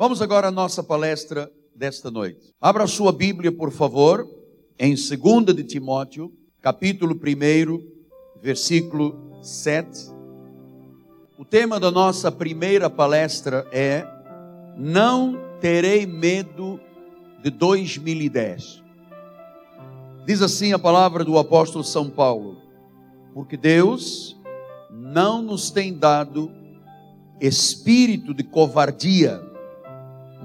Vamos agora à nossa palestra desta noite. Abra sua Bíblia, por favor, em 2 de Timóteo, capítulo 1, versículo 7. O tema da nossa primeira palestra é Não terei medo de 2010. Diz assim a palavra do apóstolo São Paulo: Porque Deus não nos tem dado espírito de covardia,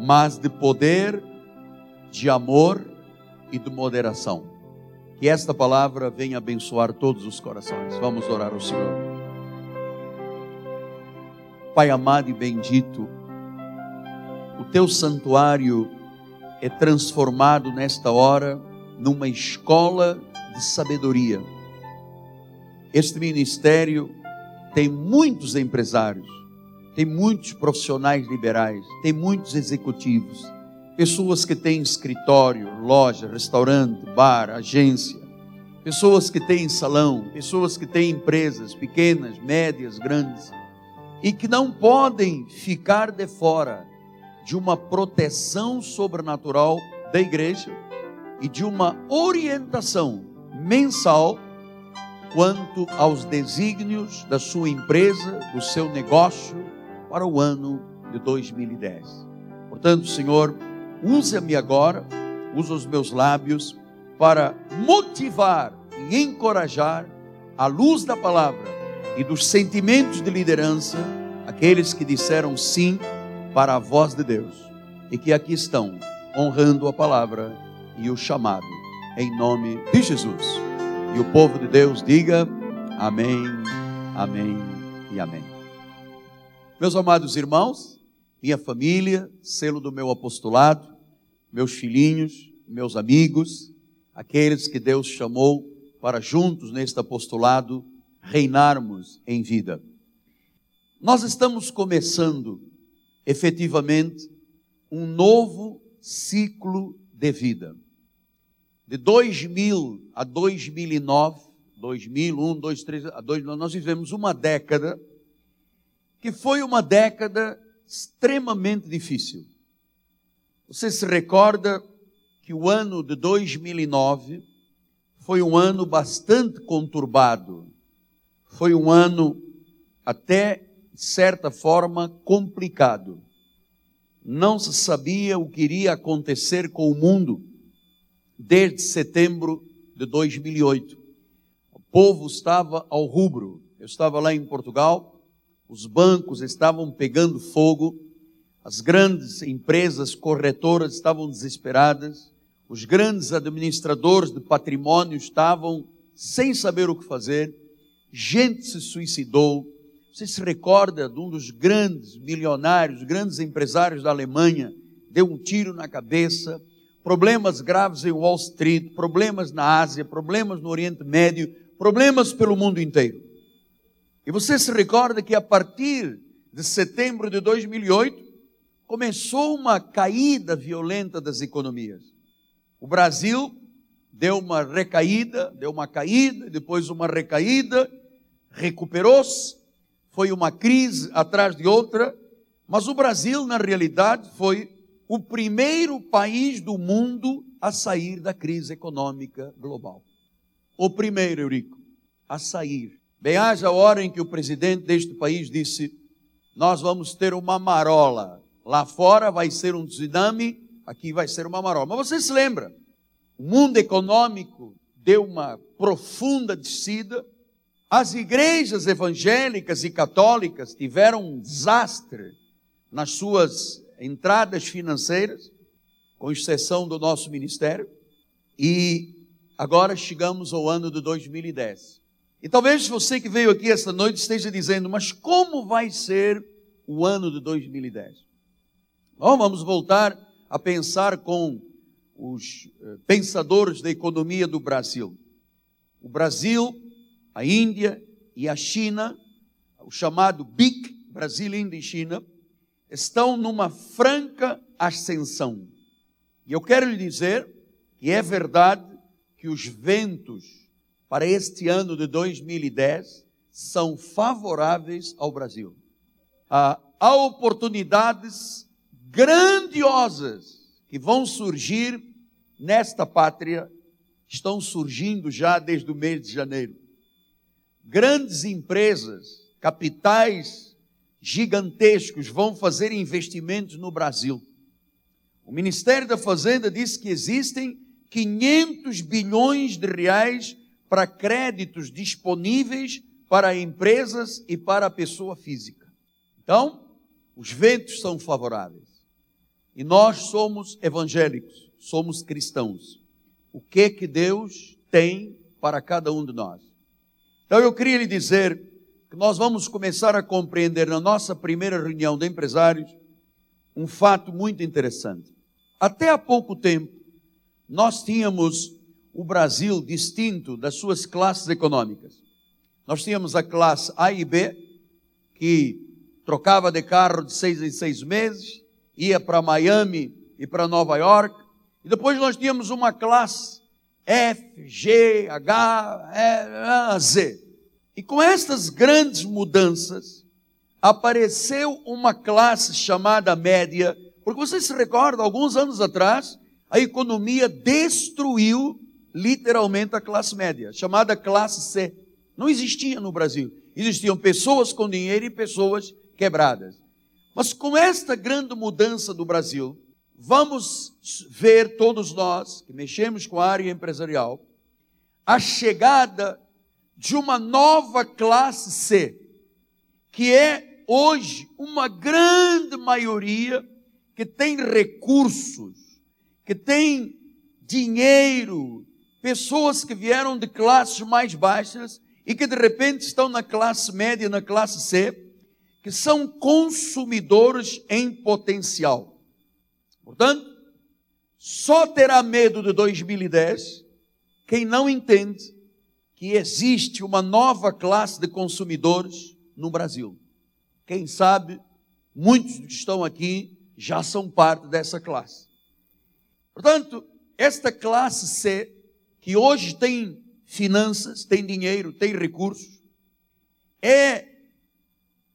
mas de poder, de amor e de moderação. Que esta palavra venha abençoar todos os corações. Vamos orar ao Senhor. Pai amado e bendito, o teu santuário é transformado nesta hora numa escola de sabedoria. Este ministério tem muitos empresários, tem muitos profissionais liberais, tem muitos executivos, pessoas que têm escritório, loja, restaurante, bar, agência, pessoas que têm salão, pessoas que têm empresas pequenas, médias, grandes, e que não podem ficar de fora de uma proteção sobrenatural da igreja e de uma orientação mensal quanto aos desígnios da sua empresa, do seu negócio para o ano de 2010. Portanto, Senhor, use-me agora, use os meus lábios para motivar e encorajar à luz da palavra e dos sentimentos de liderança aqueles que disseram sim para a voz de Deus e que aqui estão honrando a palavra e o chamado em nome de Jesus. E o povo de Deus diga amém, amém e amém. Meus amados irmãos, minha família, selo do meu apostolado, meus filhinhos, meus amigos, aqueles que Deus chamou para juntos neste apostolado reinarmos em vida. Nós estamos começando efetivamente um novo ciclo de vida de 2000 a 2009, 2001, 2003, a 2009, nós vivemos uma década que foi uma década extremamente difícil. Você se recorda que o ano de 2009 foi um ano bastante conturbado, foi um ano até de certa forma complicado. Não se sabia o que iria acontecer com o mundo desde setembro de 2008. O povo estava ao rubro. Eu estava lá em Portugal, os bancos estavam pegando fogo, as grandes empresas corretoras estavam desesperadas, os grandes administradores de patrimônio estavam sem saber o que fazer, gente se suicidou. Você se recorda de um dos grandes milionários, grandes empresários da Alemanha, deu um tiro na cabeça, problemas graves em Wall Street, problemas na Ásia, problemas no Oriente Médio, problemas pelo mundo inteiro. E você se recorda que a partir de setembro de 2008 começou uma caída violenta das economias. O Brasil deu uma recaída, deu uma caída, depois uma recaída, recuperou-se, foi uma crise atrás de outra, mas o Brasil, na realidade, foi o primeiro país do mundo a sair da crise econômica global. O primeiro, Eurico, a sair. Bem, haja a hora em que o presidente deste país disse: Nós vamos ter uma marola. Lá fora vai ser um tsunami, aqui vai ser uma marola. Mas você se lembra? O mundo econômico deu uma profunda descida. As igrejas evangélicas e católicas tiveram um desastre nas suas entradas financeiras, com exceção do nosso ministério, e agora chegamos ao ano de 2010. E talvez você que veio aqui esta noite esteja dizendo, mas como vai ser o ano de 2010? Bom, vamos voltar a pensar com os eh, pensadores da economia do Brasil. O Brasil, a Índia e a China, o chamado BIC, Brasil, Índia e China, estão numa franca ascensão. E eu quero lhe dizer que é verdade que os ventos para este ano de 2010 são favoráveis ao Brasil. há oportunidades grandiosas que vão surgir nesta pátria estão surgindo já desde o mês de janeiro. Grandes empresas, capitais gigantescos vão fazer investimentos no Brasil. O Ministério da Fazenda disse que existem 500 bilhões de reais para créditos disponíveis para empresas e para a pessoa física. Então, os ventos são favoráveis. E nós somos evangélicos, somos cristãos. O que que Deus tem para cada um de nós? Então eu queria lhe dizer que nós vamos começar a compreender na nossa primeira reunião de empresários um fato muito interessante. Até há pouco tempo, nós tínhamos o Brasil distinto das suas classes econômicas. Nós tínhamos a classe A e B, que trocava de carro de seis em seis meses, ia para Miami e para Nova York, e depois nós tínhamos uma classe F, G, H, E, Z. E com estas grandes mudanças, apareceu uma classe chamada média, porque vocês se recordam, alguns anos atrás, a economia destruiu literalmente a classe média, chamada classe C. Não existia no Brasil. Existiam pessoas com dinheiro e pessoas quebradas. Mas com esta grande mudança do Brasil, vamos ver todos nós que mexemos com a área empresarial a chegada de uma nova classe C, que é hoje uma grande maioria que tem recursos, que tem dinheiro, pessoas que vieram de classes mais baixas e que de repente estão na classe média, na classe C, que são consumidores em potencial. Portanto, só terá medo de 2010 quem não entende que existe uma nova classe de consumidores no Brasil. Quem sabe, muitos que estão aqui já são parte dessa classe. Portanto, esta classe C que hoje tem finanças, tem dinheiro, tem recursos, é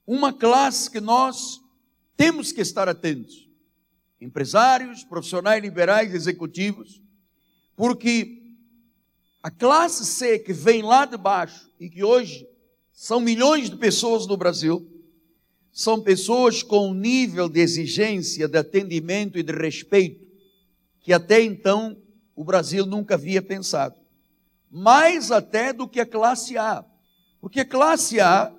uma classe que nós temos que estar atentos. Empresários, profissionais liberais, executivos, porque a classe C que vem lá de baixo e que hoje são milhões de pessoas no Brasil, são pessoas com um nível de exigência, de atendimento e de respeito que até então o Brasil nunca havia pensado. Mais até do que a classe A. Porque a classe A,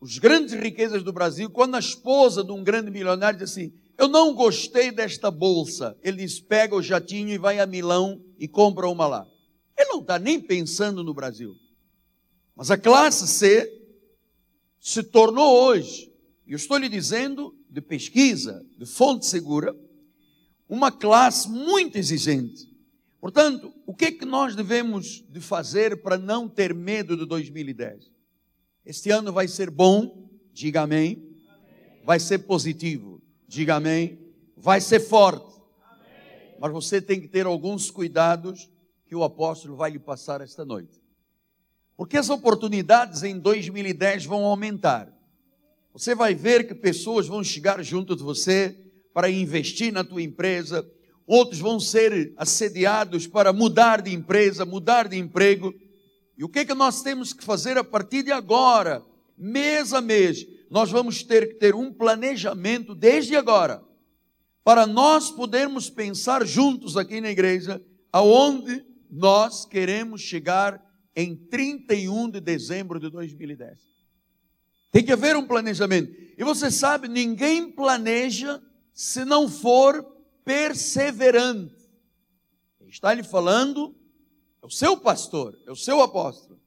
os grandes riquezas do Brasil, quando a esposa de um grande milionário diz assim: Eu não gostei desta bolsa, ele diz: pega o jatinho e vai a Milão e compra uma lá. Ele não está nem pensando no Brasil. Mas a classe C se tornou hoje, e eu estou lhe dizendo de pesquisa, de fonte segura, uma classe muito exigente. Portanto, o que é que nós devemos de fazer para não ter medo de 2010? Este ano vai ser bom, diga amém. Vai ser positivo, diga amém. Vai ser forte. Mas você tem que ter alguns cuidados que o apóstolo vai lhe passar esta noite. Porque as oportunidades em 2010 vão aumentar. Você vai ver que pessoas vão chegar junto de você para investir na tua empresa, outros vão ser assediados para mudar de empresa, mudar de emprego. E o que é que nós temos que fazer a partir de agora, mês a mês? Nós vamos ter que ter um planejamento desde agora, para nós podermos pensar juntos aqui na igreja aonde nós queremos chegar em 31 de dezembro de 2010. Tem que haver um planejamento. E você sabe, ninguém planeja se não for perseverante. Está lhe falando, é o seu pastor, é o seu apóstolo.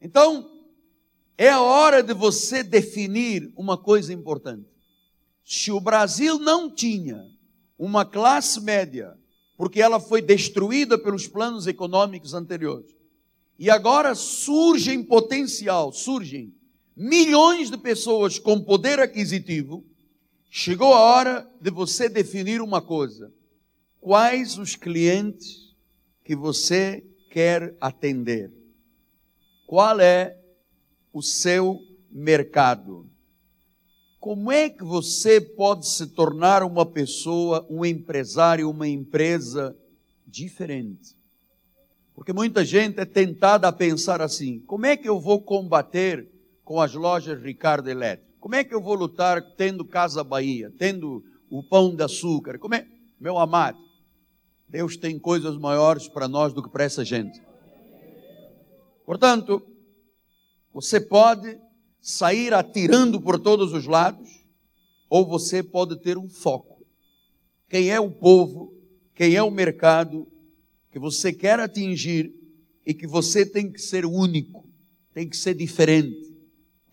Então, é a hora de você definir uma coisa importante. Se o Brasil não tinha uma classe média, porque ela foi destruída pelos planos econômicos anteriores, e agora surgem potencial, surgem milhões de pessoas com poder aquisitivo, Chegou a hora de você definir uma coisa: quais os clientes que você quer atender? Qual é o seu mercado? como é que você pode se tornar uma pessoa, um empresário, uma empresa diferente? Porque muita gente é tentada a pensar assim: como é que eu vou combater com as lojas Ricardo Elétrico? Como é que eu vou lutar tendo Casa Bahia, tendo o pão de açúcar? Como é? Meu amado, Deus tem coisas maiores para nós do que para essa gente. Portanto, você pode sair atirando por todos os lados, ou você pode ter um foco. Quem é o povo, quem é o mercado, que você quer atingir e que você tem que ser único, tem que ser diferente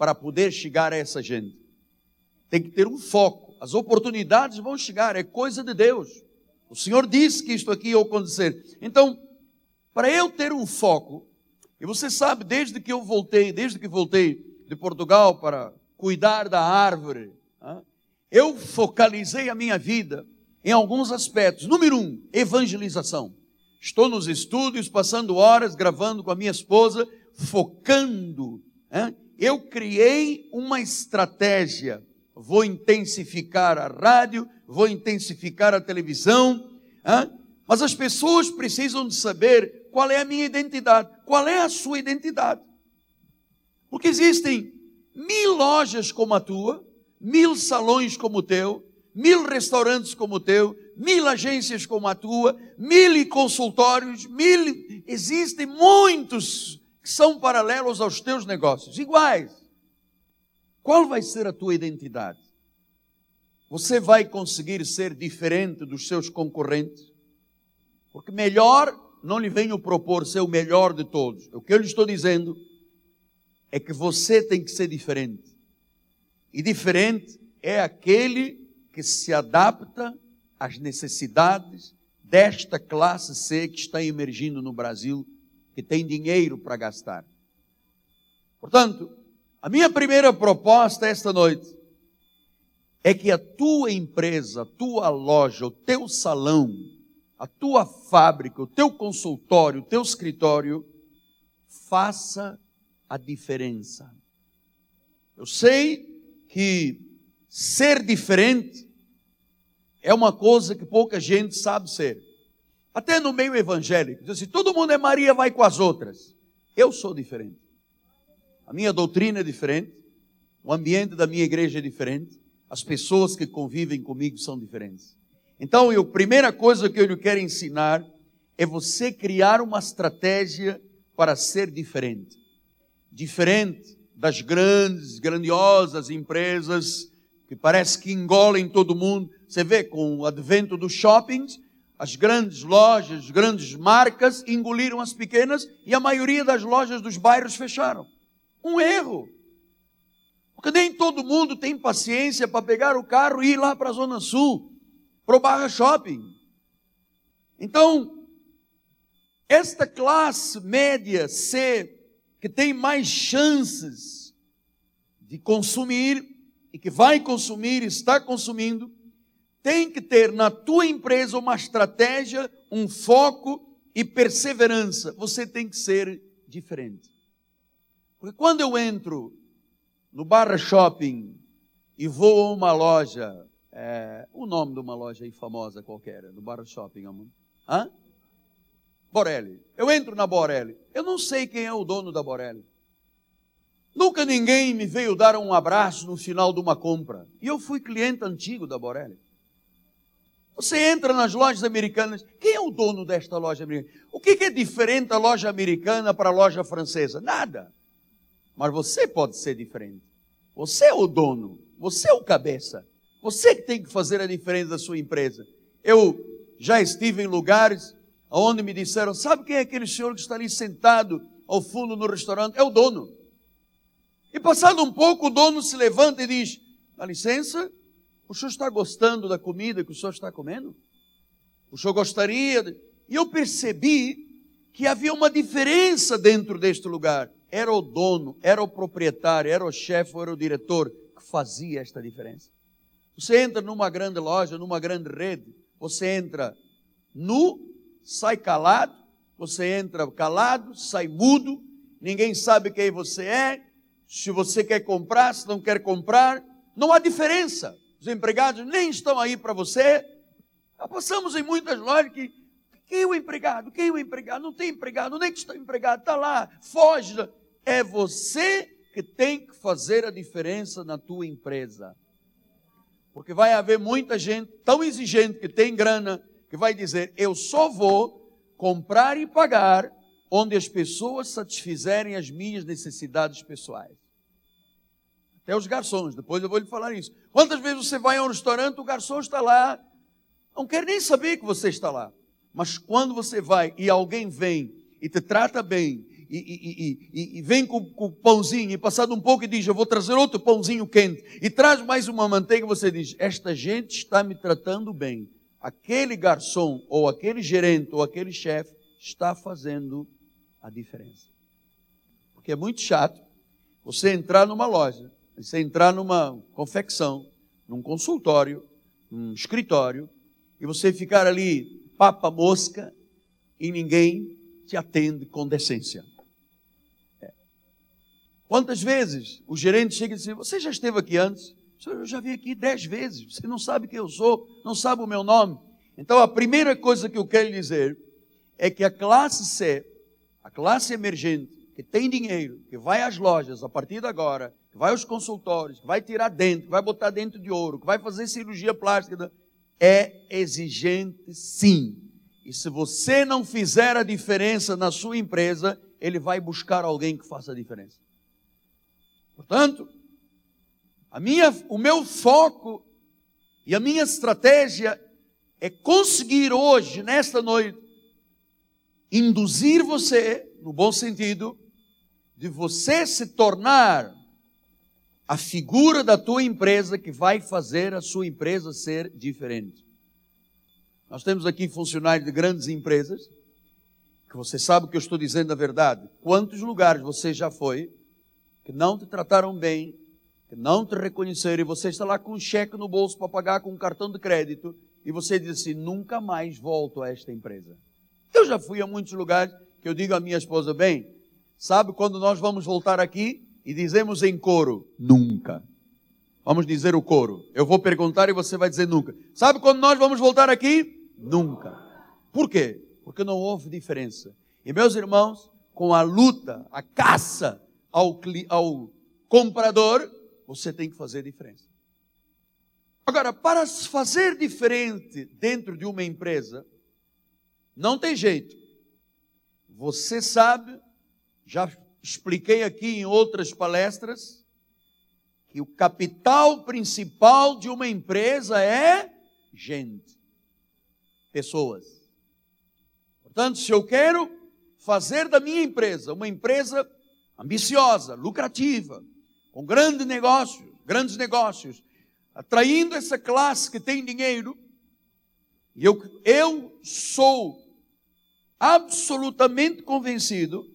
para poder chegar a essa gente. Tem que ter um foco. As oportunidades vão chegar, é coisa de Deus. O Senhor disse que isto aqui ia acontecer. Então, para eu ter um foco, e você sabe, desde que eu voltei, desde que voltei de Portugal para cuidar da árvore, eu focalizei a minha vida em alguns aspectos. Número um, evangelização. Estou nos estúdios, passando horas, gravando com a minha esposa, focando. Hein? Eu criei uma estratégia. Vou intensificar a rádio, vou intensificar a televisão, hein? mas as pessoas precisam de saber qual é a minha identidade, qual é a sua identidade. Porque existem mil lojas como a tua, mil salões como o teu, mil restaurantes como o teu, mil agências como a tua, mil consultórios, mil. Existem muitos que são paralelos aos teus negócios, iguais. Qual vai ser a tua identidade? Você vai conseguir ser diferente dos seus concorrentes? Porque melhor não lhe venho propor ser o melhor de todos. O que eu lhe estou dizendo é que você tem que ser diferente. E diferente é aquele que se adapta às necessidades desta classe C que está emergindo no Brasil, que tem dinheiro para gastar. Portanto, a minha primeira proposta esta noite é que a tua empresa, a tua loja, o teu salão, a tua fábrica, o teu consultório, o teu escritório, faça a diferença. Eu sei que ser diferente é uma coisa que pouca gente sabe ser. Até no meio evangélico, diz assim, todo mundo é Maria, vai com as outras. Eu sou diferente. A minha doutrina é diferente, o ambiente da minha igreja é diferente, as pessoas que convivem comigo são diferentes. Então, a primeira coisa que eu lhe quero ensinar é você criar uma estratégia para ser diferente. Diferente das grandes, grandiosas empresas que parece que engolem todo mundo. Você vê com o advento dos shoppings, as grandes lojas, grandes marcas engoliram as pequenas e a maioria das lojas dos bairros fecharam. Um erro. Porque nem todo mundo tem paciência para pegar o carro e ir lá para a Zona Sul, para o Barra Shopping. Então, esta classe média C, que tem mais chances de consumir e que vai consumir, está consumindo, tem que ter na tua empresa uma estratégia, um foco e perseverança. Você tem que ser diferente. Porque quando eu entro no Barra Shopping e vou a uma loja, é, o nome de uma loja aí famosa qualquer, no Barra Shopping, amor. Hã? Borelli. Eu entro na Borelli. Eu não sei quem é o dono da Borelli. Nunca ninguém me veio dar um abraço no final de uma compra. E eu fui cliente antigo da Borelli. Você entra nas lojas americanas, quem é o dono desta loja americana? O que é diferente da loja americana para a loja francesa? Nada. Mas você pode ser diferente. Você é o dono, você é o cabeça. Você que tem que fazer a diferença da sua empresa. Eu já estive em lugares onde me disseram: sabe quem é aquele senhor que está ali sentado ao fundo no restaurante? É o dono. E passado um pouco, o dono se levanta e diz: dá licença, o senhor está gostando da comida que o senhor está comendo? O senhor gostaria? De... E eu percebi que havia uma diferença dentro deste lugar. Era o dono, era o proprietário, era o chefe, era o diretor que fazia esta diferença. Você entra numa grande loja, numa grande rede, você entra nu, sai calado, você entra calado, sai mudo, ninguém sabe quem você é, se você quer comprar, se não quer comprar, não há diferença. Os empregados nem estão aí para você. Já passamos em muitas lojas que quem é o empregado? Quem é o empregado? Não tem empregado. É que está empregado? Está lá, foge. É você que tem que fazer a diferença na tua empresa. Porque vai haver muita gente tão exigente que tem grana que vai dizer: eu só vou comprar e pagar onde as pessoas satisfizerem as minhas necessidades pessoais. Até os garçons, depois eu vou lhe falar isso. Quantas vezes você vai a um restaurante, o garçom está lá, não quer nem saber que você está lá. Mas quando você vai e alguém vem e te trata bem, e, e, e, e vem com, o pãozinho, e passado um pouco e diz: Eu vou trazer outro pãozinho quente, e traz mais uma manteiga, você diz: Esta gente está me tratando bem. Aquele garçom, ou aquele gerente, ou aquele chefe, está fazendo a diferença. Porque é muito chato você entrar numa loja, você entrar numa confecção, num consultório, num escritório, e você ficar ali papa mosca e ninguém te atende com decência. É. Quantas vezes o gerente chega e diz: Você já esteve aqui antes? Eu já vim aqui dez vezes. Você não sabe quem eu sou, não sabe o meu nome. Então a primeira coisa que eu quero dizer é que a classe C a classe emergente, que tem dinheiro, que vai às lojas a partir de agora, que vai aos consultórios, que vai tirar dente, que vai botar dente de ouro, que vai fazer cirurgia plástica, é exigente sim. E se você não fizer a diferença na sua empresa, ele vai buscar alguém que faça a diferença. Portanto, a minha, o meu foco e a minha estratégia é conseguir hoje, nesta noite, induzir você, no bom sentido, de você se tornar a figura da tua empresa que vai fazer a sua empresa ser diferente. Nós temos aqui funcionários de grandes empresas, que você sabe que eu estou dizendo a verdade. Quantos lugares você já foi que não te trataram bem, que não te reconheceram e você está lá com um cheque no bolso para pagar com um cartão de crédito e você diz assim: nunca mais volto a esta empresa. Eu já fui a muitos lugares que eu digo à minha esposa, bem, sabe quando nós vamos voltar aqui e dizemos em coro, nunca. Vamos dizer o coro. Eu vou perguntar e você vai dizer nunca. Sabe quando nós vamos voltar aqui? Nunca. Por quê? Porque não houve diferença. E meus irmãos, com a luta, a caça ao, ao comprador, você tem que fazer diferença. Agora, para fazer diferente dentro de uma empresa, não tem jeito. Você sabe, já expliquei aqui em outras palestras, que o capital principal de uma empresa é gente, pessoas. Portanto, se eu quero fazer da minha empresa uma empresa ambiciosa, lucrativa, com grandes negócios, grandes negócios, atraindo essa classe que tem dinheiro, eu, eu sou absolutamente convencido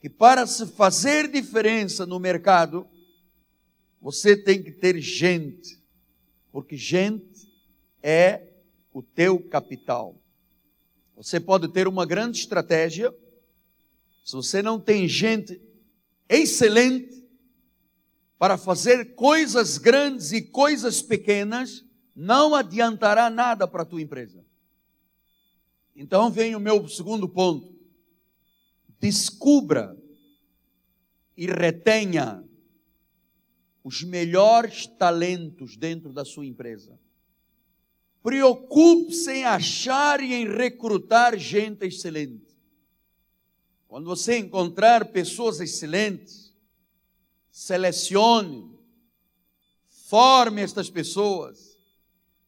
que para se fazer diferença no mercado, você tem que ter gente, porque gente é o teu capital. Você pode ter uma grande estratégia, se você não tem gente excelente para fazer coisas grandes e coisas pequenas, não adiantará nada para a tua empresa. Então vem o meu segundo ponto. Descubra e retenha os melhores talentos dentro da sua empresa. Preocupe-se em achar e em recrutar gente excelente. Quando você encontrar pessoas excelentes, selecione, forme estas pessoas,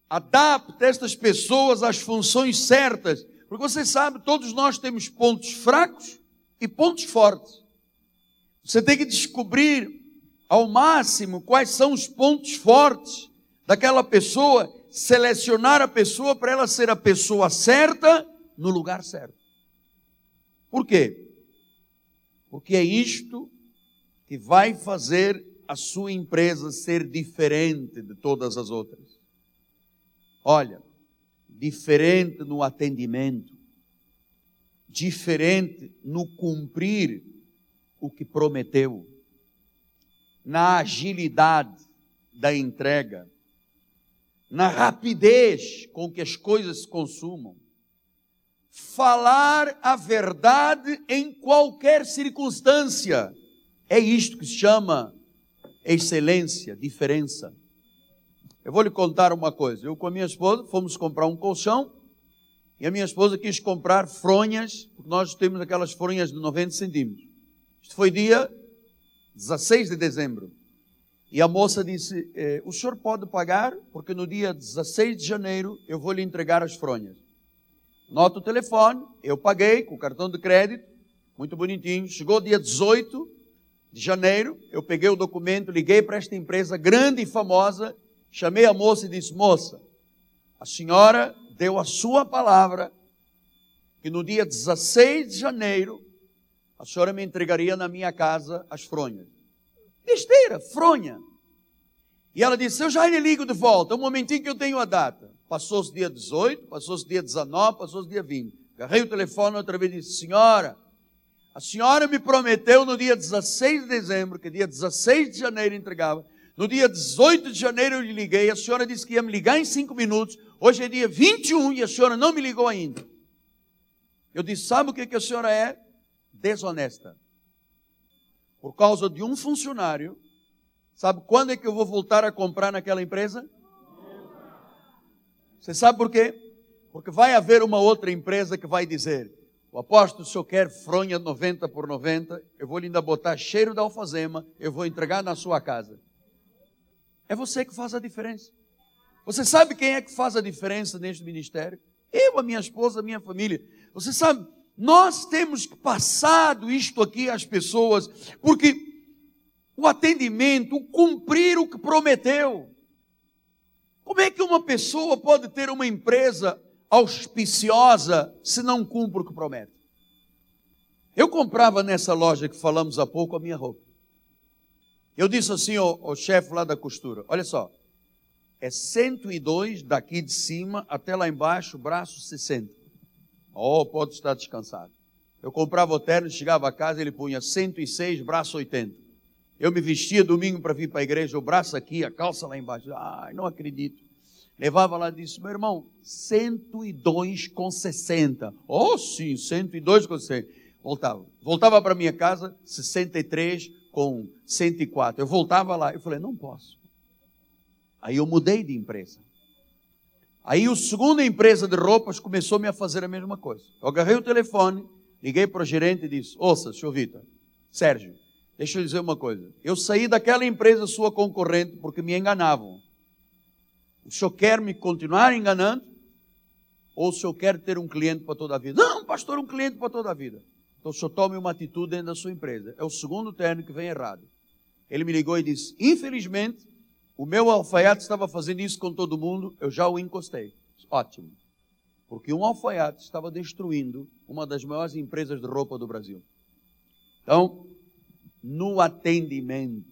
adapte estas pessoas às funções certas porque você sabe, todos nós temos pontos fracos e pontos fortes. Você tem que descobrir ao máximo quais são os pontos fortes daquela pessoa, selecionar a pessoa para ela ser a pessoa certa no lugar certo. Por quê? Porque é isto que vai fazer a sua empresa ser diferente de todas as outras. Olha, diferente no atendimento, diferente no cumprir o que prometeu, na agilidade, da entrega, na rapidez com que as coisas se consumam, falar a verdade em qualquer circunstância. É isto que se chama excelência, diferença. Eu vou lhe contar uma coisa. Eu com a minha esposa fomos comprar um colchão e a minha esposa quis comprar fronhas, porque nós temos aquelas fronhas de 90 centímetros. Isto foi dia 16 de dezembro. E a moça disse: eh, O senhor pode pagar, porque no dia 16 de janeiro eu vou lhe entregar as fronhas. Nota o telefone, eu paguei com o cartão de crédito, muito bonitinho. Chegou dia 18 de janeiro, eu peguei o documento, liguei para esta empresa grande e famosa, chamei a moça e disse: Moça, a senhora deu a sua palavra que no dia 16 de janeiro a senhora me entregaria na minha casa as fronhas. Besteira, fronha. E ela disse: Eu já lhe ligo de volta, um momentinho que eu tenho a data. Passou-se dia 18, passou-se dia 19, passou-se dia 20. Agarrei o telefone outra vez e disse: Senhora, a senhora me prometeu no dia 16 de dezembro, que dia 16 de janeiro entregava. No dia 18 de janeiro eu lhe liguei, a senhora disse que ia me ligar em cinco minutos. Hoje é dia 21 e a senhora não me ligou ainda. Eu disse: Sabe o que, que a senhora é? Desonesta. Por causa de um funcionário. Sabe quando é que eu vou voltar a comprar naquela empresa? Você sabe por quê? Porque vai haver uma outra empresa que vai dizer: o apóstolo, se eu quer fronha 90 por 90, eu vou lhe ainda botar cheiro da alfazema, eu vou entregar na sua casa. É você que faz a diferença. Você sabe quem é que faz a diferença neste ministério? Eu, a minha esposa, a minha família. Você sabe, nós temos passado isto aqui às pessoas, porque o atendimento, o cumprir o que prometeu. Como é que uma pessoa pode ter uma empresa auspiciosa se não cumpre o que promete? Eu comprava nessa loja que falamos há pouco a minha roupa. Eu disse assim ao, ao chefe lá da costura: olha só, é 102 daqui de cima até lá embaixo, braço 60. Oh, pode estar descansado. Eu comprava o terno, chegava a casa, ele punha 106, braço 80. Eu me vestia domingo para vir para a igreja, o braço aqui, a calça lá embaixo. Ai, não acredito. Levava lá e disse, meu irmão, 102 com 60. Oh, sim, 102 com 60. Voltava. Voltava para minha casa, 63 com 104. Eu voltava lá. Eu falei, não posso. Aí eu mudei de empresa. Aí a segunda empresa de roupas começou-me a fazer a mesma coisa. Eu agarrei o telefone, liguei para o gerente e disse, ouça, senhor Vitor, Sérgio, Deixa eu dizer uma coisa. Eu saí daquela empresa sua concorrente porque me enganavam. O senhor quer me continuar enganando? Ou o senhor quer ter um cliente para toda a vida? Não, pastor, um cliente para toda a vida. Então senhor tome uma atitude dentro da sua empresa. É o segundo terno que vem errado. Ele me ligou e disse: Infelizmente, o meu alfaiate estava fazendo isso com todo mundo, eu já o encostei. Ótimo. Porque um alfaiate estava destruindo uma das maiores empresas de roupa do Brasil. Então, no atendimento.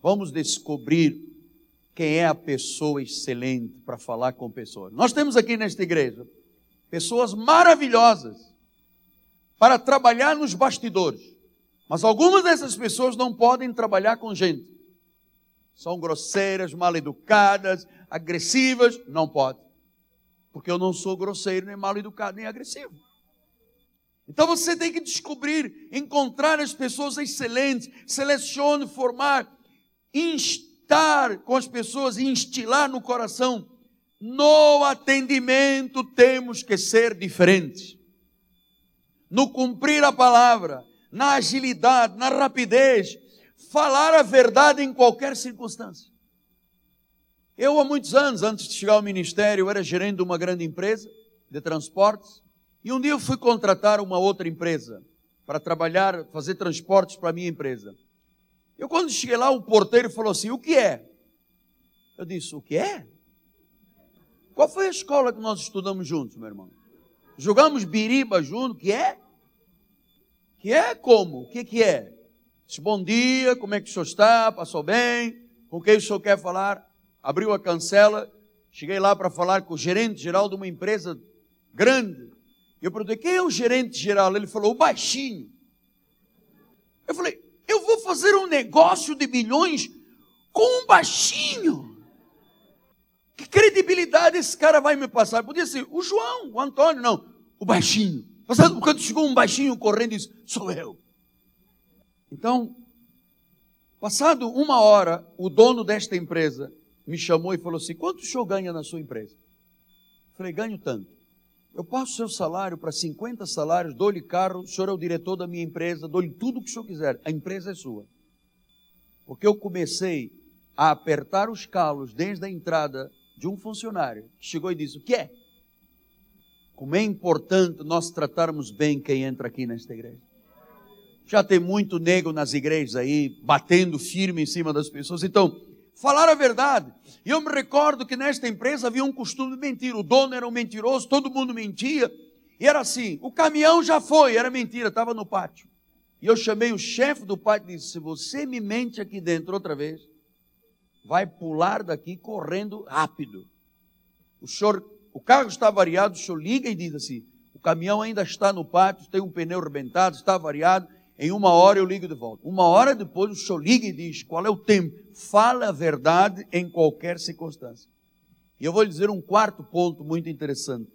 Vamos descobrir quem é a pessoa excelente para falar com pessoas. Nós temos aqui nesta igreja pessoas maravilhosas para trabalhar nos bastidores. Mas algumas dessas pessoas não podem trabalhar com gente. São grosseiras, mal educadas, agressivas, não pode. Porque eu não sou grosseiro, nem mal educado, nem agressivo. Então você tem que descobrir, encontrar as pessoas excelentes, selecione, formar, instar com as pessoas instilar no coração. No atendimento temos que ser diferentes. No cumprir a palavra, na agilidade, na rapidez, falar a verdade em qualquer circunstância. Eu, há muitos anos, antes de chegar ao ministério, era gerente de uma grande empresa de transportes. E um dia eu fui contratar uma outra empresa para trabalhar, fazer transportes para a minha empresa. Eu quando cheguei lá, o porteiro falou assim: "O que é?" Eu disse: "O que é?" Qual foi a escola que nós estudamos juntos, meu irmão? Jogamos biriba junto, que é? Que é como? O que que é? Disse, bom dia, como é que o senhor está? Passou bem? Com quem o senhor quer falar? Abriu a cancela, cheguei lá para falar com o gerente geral de uma empresa grande. Eu perguntei, quem é o gerente geral? Ele falou, o baixinho. Eu falei, eu vou fazer um negócio de milhões com um baixinho. Que credibilidade esse cara vai me passar? Podia ser o João, o Antônio, não, o baixinho. Quando chegou um baixinho correndo e disse: Sou eu. Então, passado uma hora, o dono desta empresa me chamou e falou assim: Quanto o senhor ganha na sua empresa? Eu falei: Ganho tanto. Eu passo o seu salário para 50 salários, dou-lhe carro, o senhor é o diretor da minha empresa, dou-lhe tudo o que o senhor quiser, a empresa é sua. Porque eu comecei a apertar os calos desde a entrada de um funcionário que chegou e disse: O que é? Como é importante nós tratarmos bem quem entra aqui nesta igreja. Já tem muito nego nas igrejas aí, batendo firme em cima das pessoas. Então, falar a verdade. E eu me recordo que nesta empresa havia um costume de mentir. O dono era um mentiroso, todo mundo mentia. E era assim: o caminhão já foi, era mentira, estava no pátio. E eu chamei o chefe do pátio e disse: se você me mente aqui dentro outra vez, vai pular daqui correndo rápido. O senhor o carro está variado, o senhor liga e diz assim: o caminhão ainda está no pátio, tem um pneu rebentado, está variado. Em uma hora eu ligo de volta. Uma hora depois o senhor liga e diz: qual é o tempo? Fala a verdade em qualquer circunstância. E eu vou lhe dizer um quarto ponto muito interessante.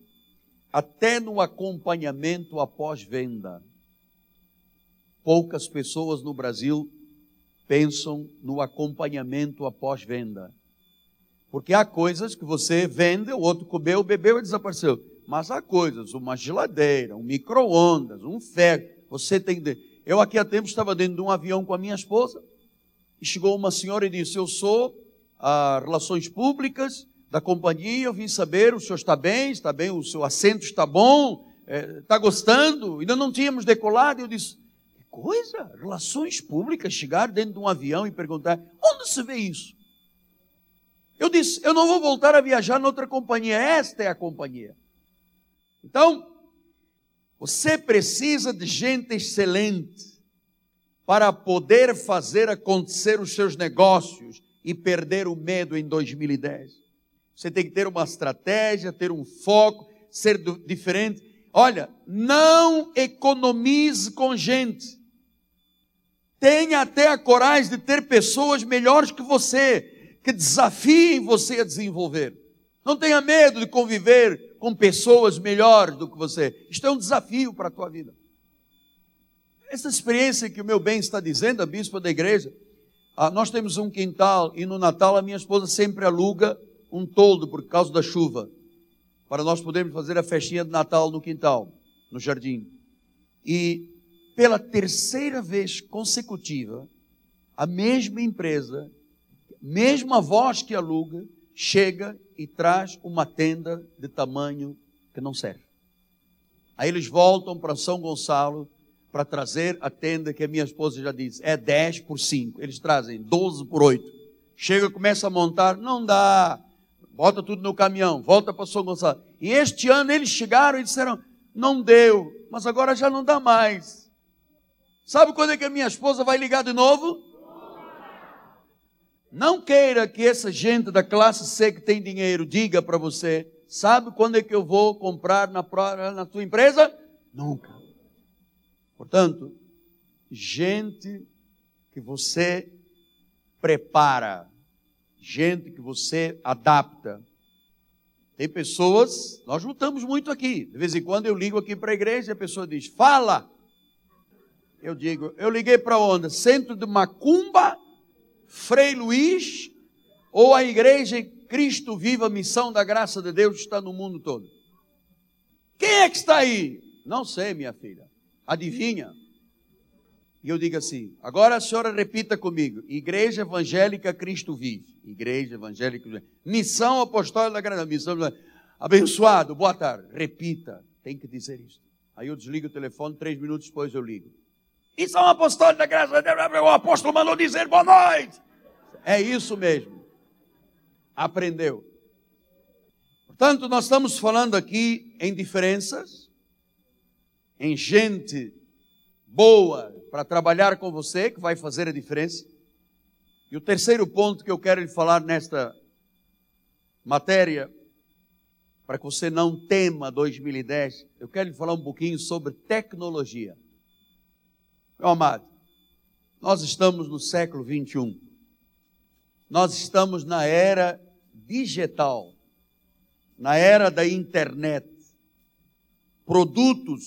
Até no acompanhamento após venda. Poucas pessoas no Brasil pensam no acompanhamento após venda. Porque há coisas que você vende, o outro comeu, bebeu e desapareceu. Mas há coisas, uma geladeira, um micro-ondas, um ferro, você tem que. Eu aqui há tempo estava dentro de um avião com a minha esposa e chegou uma senhora e disse: Eu sou a Relações Públicas da companhia, eu vim saber, o senhor está bem, está bem, o seu assento está bom, é, está gostando, ainda não tínhamos decolado. Eu disse: coisa, Relações Públicas chegar dentro de um avião e perguntar: Onde se vê isso? Eu disse: eu não vou voltar a viajar noutra companhia, esta é a companhia. Então, você precisa de gente excelente para poder fazer acontecer os seus negócios e perder o medo em 2010. Você tem que ter uma estratégia, ter um foco, ser diferente. Olha, não economize com gente. Tenha até a coragem de ter pessoas melhores que você, que desafiem você a desenvolver. Não tenha medo de conviver com pessoas melhores do que você. Isto é um desafio para a tua vida. Essa experiência que o meu bem está dizendo, a bispa da igreja, ah, nós temos um quintal e no Natal a minha esposa sempre aluga um toldo por causa da chuva, para nós podermos fazer a festinha de Natal no quintal, no jardim. E pela terceira vez consecutiva, a mesma empresa mesmo a voz que aluga, chega e traz uma tenda de tamanho que não serve. Aí eles voltam para São Gonçalo para trazer a tenda que a minha esposa já disse, é 10 por 5. Eles trazem 12 por 8. Chega, começa a montar, não dá. Bota tudo no caminhão, volta para São Gonçalo. E este ano eles chegaram e disseram: não deu, mas agora já não dá mais. Sabe quando é que a minha esposa vai ligar de novo? Não queira que essa gente da classe C que tem dinheiro diga para você: sabe quando é que eu vou comprar na, na tua empresa? Nunca. Portanto, gente que você prepara, gente que você adapta. Tem pessoas, nós lutamos muito aqui. De vez em quando eu ligo aqui para a igreja e a pessoa diz: fala. Eu digo, eu liguei para onde? Centro de Macumba Frei Luiz ou a igreja Cristo Viva Missão da Graça de Deus está no mundo todo? Quem é que está aí? Não sei, minha filha. Adivinha? E eu digo assim: agora a senhora repita comigo: Igreja Evangélica Cristo Vive. Igreja Evangélica Missão Apostólica da Graça. Missão abençoado. Boa tarde. Repita. Tem que dizer isso. Aí eu desligo o telefone, três minutos depois eu ligo. E São Apostólio da Graça Deus, o apóstolo mandou dizer boa noite. É isso mesmo. Aprendeu. Portanto, nós estamos falando aqui em diferenças, em gente boa para trabalhar com você, que vai fazer a diferença. E o terceiro ponto que eu quero lhe falar nesta matéria, para que você não tema 2010, eu quero lhe falar um pouquinho sobre tecnologia. Meu amado, nós estamos no século 21. nós estamos na era digital, na era da internet. Produtos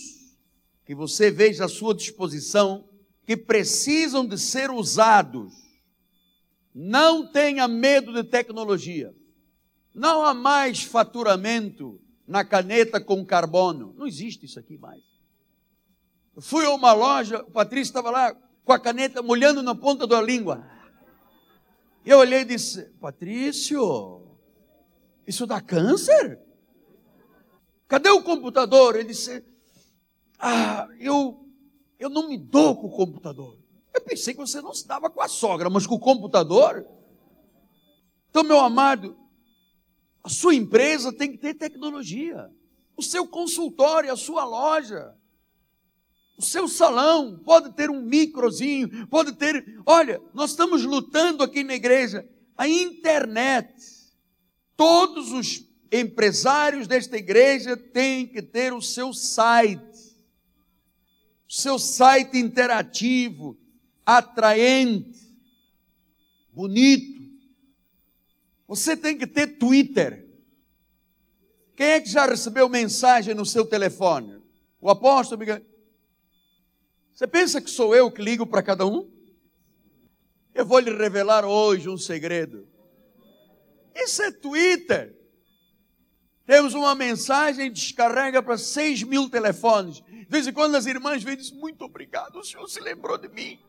que você veja à sua disposição que precisam de ser usados. Não tenha medo de tecnologia. Não há mais faturamento na caneta com carbono. Não existe isso aqui mais. Fui a uma loja, o Patrício estava lá com a caneta molhando na ponta da língua. Eu olhei e disse: Patrício, isso dá câncer? Cadê o computador? Ele disse: Ah, eu, eu não me dou com o computador. Eu pensei que você não se dava com a sogra, mas com o computador? Então, meu amado, a sua empresa tem que ter tecnologia. O seu consultório, a sua loja, o seu salão pode ter um microzinho, pode ter. Olha, nós estamos lutando aqui na igreja. A internet. Todos os empresários desta igreja têm que ter o seu site. O seu site interativo, atraente, bonito. Você tem que ter Twitter. Quem é que já recebeu mensagem no seu telefone? O apóstolo Miguel. Você pensa que sou eu que ligo para cada um? Eu vou lhe revelar hoje um segredo. Isso é Twitter. Temos uma mensagem, descarrega para 6 mil telefones. De vez em quando as irmãs vêm e dizem, muito obrigado, o senhor se lembrou de mim.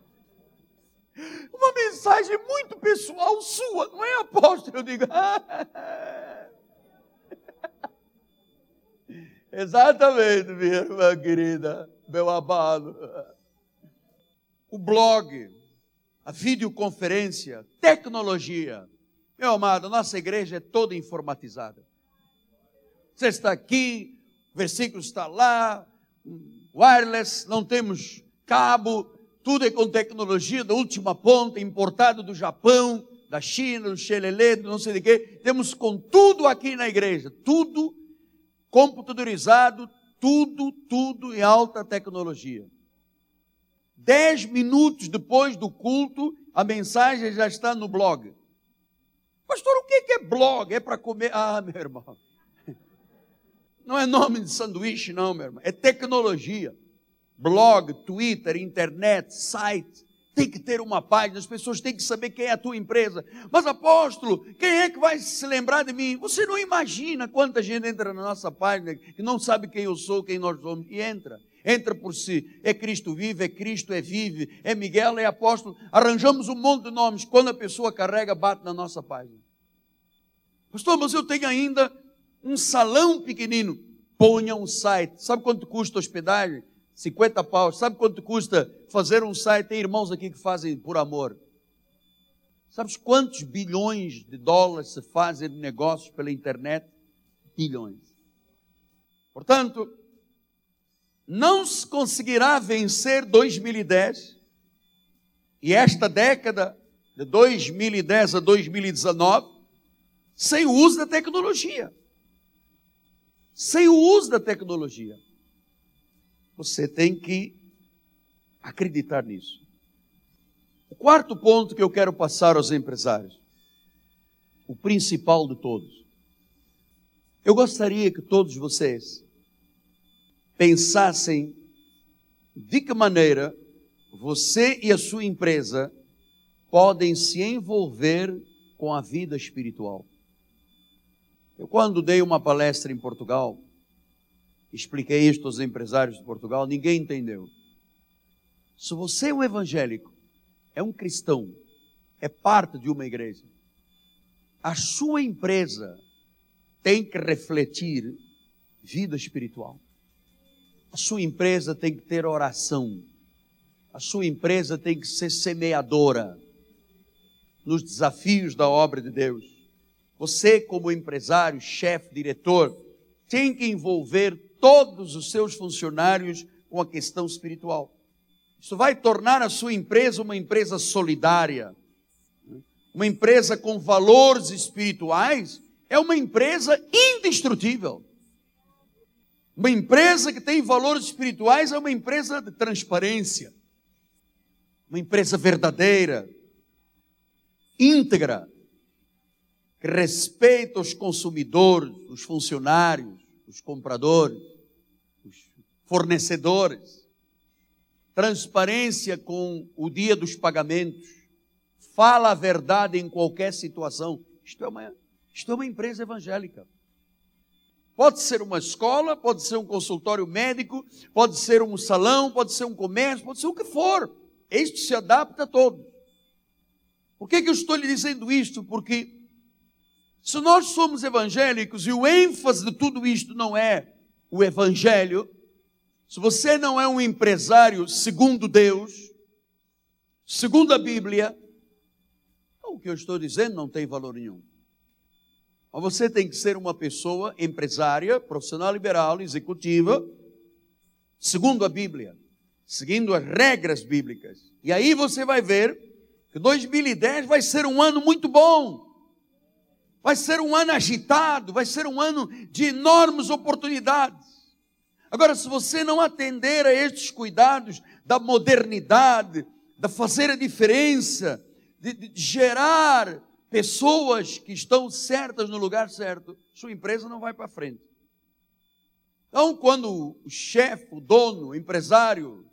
Uma mensagem muito pessoal sua, não é apóstolo? Eu digo, exatamente, minha irmã querida, meu amado. O blog, a videoconferência, tecnologia. Meu amado, nossa igreja é toda informatizada. Você está aqui, o versículo está lá, wireless, não temos cabo, tudo é com tecnologia da última ponta, importado do Japão, da China, do Xelelê, do não sei de quê. Temos com tudo aqui na igreja, tudo computadorizado, tudo, tudo em alta tecnologia. Dez minutos depois do culto, a mensagem já está no blog. Pastor, o que é blog? É para comer. Ah, meu irmão. Não é nome de sanduíche, não, meu irmão. É tecnologia blog, Twitter, internet, site. Tem que ter uma página, as pessoas têm que saber quem é a tua empresa. Mas apóstolo, quem é que vai se lembrar de mim? Você não imagina quanta gente entra na nossa página que não sabe quem eu sou, quem nós somos, e entra. Entra por si. É Cristo vive, é Cristo é vive, é Miguel, é apóstolo. Arranjamos um monte de nomes. Quando a pessoa carrega, bate na nossa página. Pastor, mas eu tenho ainda um salão pequenino. Ponha um site. Sabe quanto custa hospedagem? 50 paus. Sabe quanto custa fazer um site? Tem irmãos aqui que fazem por amor. Sabes quantos bilhões de dólares se fazem de negócios pela internet? Bilhões. Portanto, não se conseguirá vencer 2010 e esta década de 2010 a 2019 sem o uso da tecnologia. Sem o uso da tecnologia. Você tem que acreditar nisso. O quarto ponto que eu quero passar aos empresários, o principal de todos. Eu gostaria que todos vocês pensassem de que maneira você e a sua empresa podem se envolver com a vida espiritual. Eu, quando dei uma palestra em Portugal, expliquei isto aos empresários de Portugal, ninguém entendeu. Se você é um evangélico, é um cristão, é parte de uma igreja, a sua empresa tem que refletir vida espiritual. A sua empresa tem que ter oração. A sua empresa tem que ser semeadora nos desafios da obra de Deus. Você, como empresário, chefe, diretor, tem que envolver todos os seus funcionários com a questão espiritual. Isso vai tornar a sua empresa uma empresa solidária, uma empresa com valores espirituais, é uma empresa indestrutível. Uma empresa que tem valores espirituais é uma empresa de transparência, uma empresa verdadeira, íntegra, que respeita os consumidores, os funcionários, os compradores, os fornecedores. Transparência com o dia dos pagamentos. Fala a verdade em qualquer situação. Isto é uma, isto é uma empresa evangélica. Pode ser uma escola, pode ser um consultório médico, pode ser um salão, pode ser um comércio, pode ser o que for. Este se adapta a todos. Por que, que eu estou lhe dizendo isto? Porque se nós somos evangélicos e o ênfase de tudo isto não é o evangelho, se você não é um empresário segundo Deus, segundo a Bíblia, então o que eu estou dizendo não tem valor nenhum. Mas você tem que ser uma pessoa empresária, profissional liberal, executiva, segundo a Bíblia, seguindo as regras bíblicas. E aí você vai ver que 2010 vai ser um ano muito bom. Vai ser um ano agitado, vai ser um ano de enormes oportunidades. Agora, se você não atender a estes cuidados da modernidade, da fazer a diferença, de, de gerar pessoas que estão certas no lugar certo, sua empresa não vai para frente. Então, quando o chefe, o dono, o empresário,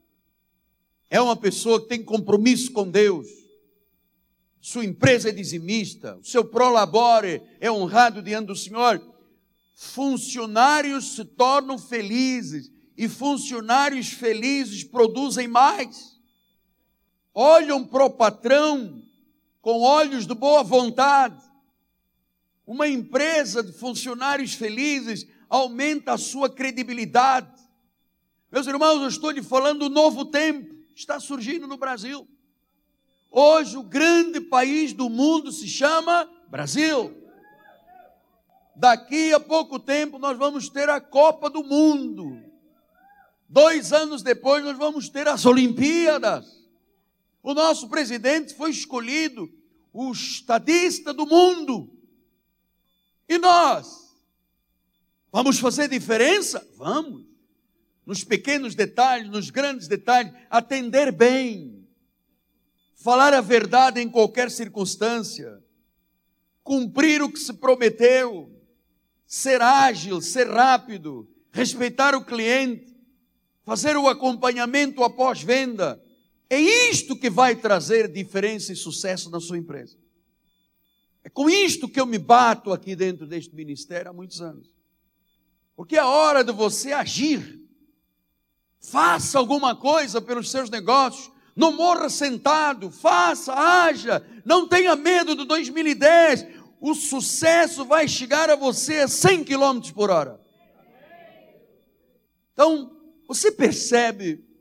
é uma pessoa que tem compromisso com Deus, sua empresa é dizimista, o seu prolabore é honrado diante do Senhor, funcionários se tornam felizes e funcionários felizes produzem mais. Olham para o patrão com olhos de boa vontade. Uma empresa de funcionários felizes aumenta a sua credibilidade. Meus irmãos, eu estou lhe falando do novo tempo, está surgindo no Brasil. Hoje o grande país do mundo se chama Brasil. Daqui a pouco tempo nós vamos ter a Copa do Mundo. Dois anos depois nós vamos ter as Olimpíadas. O nosso presidente foi escolhido o estadista do mundo. E nós? Vamos fazer diferença? Vamos. Nos pequenos detalhes, nos grandes detalhes, atender bem falar a verdade em qualquer circunstância, cumprir o que se prometeu, ser ágil, ser rápido, respeitar o cliente, fazer o acompanhamento após venda. É isto que vai trazer diferença e sucesso na sua empresa. É com isto que eu me bato aqui dentro deste ministério há muitos anos. Porque é hora de você agir. Faça alguma coisa pelos seus negócios, não morra sentado, faça, haja, não tenha medo do 2010. O sucesso vai chegar a você a 100 km por hora. Então, você percebe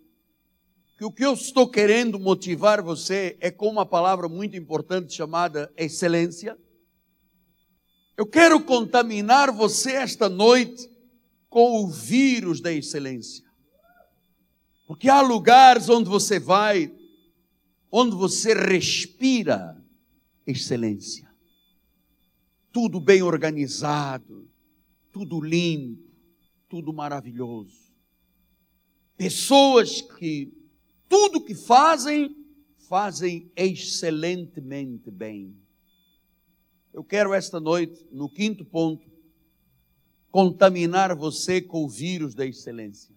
que o que eu estou querendo motivar você é com uma palavra muito importante chamada excelência? Eu quero contaminar você esta noite com o vírus da excelência. Porque há lugares onde você vai, onde você respira excelência. Tudo bem organizado, tudo limpo, tudo maravilhoso. Pessoas que tudo que fazem, fazem excelentemente bem. Eu quero esta noite, no quinto ponto, contaminar você com o vírus da excelência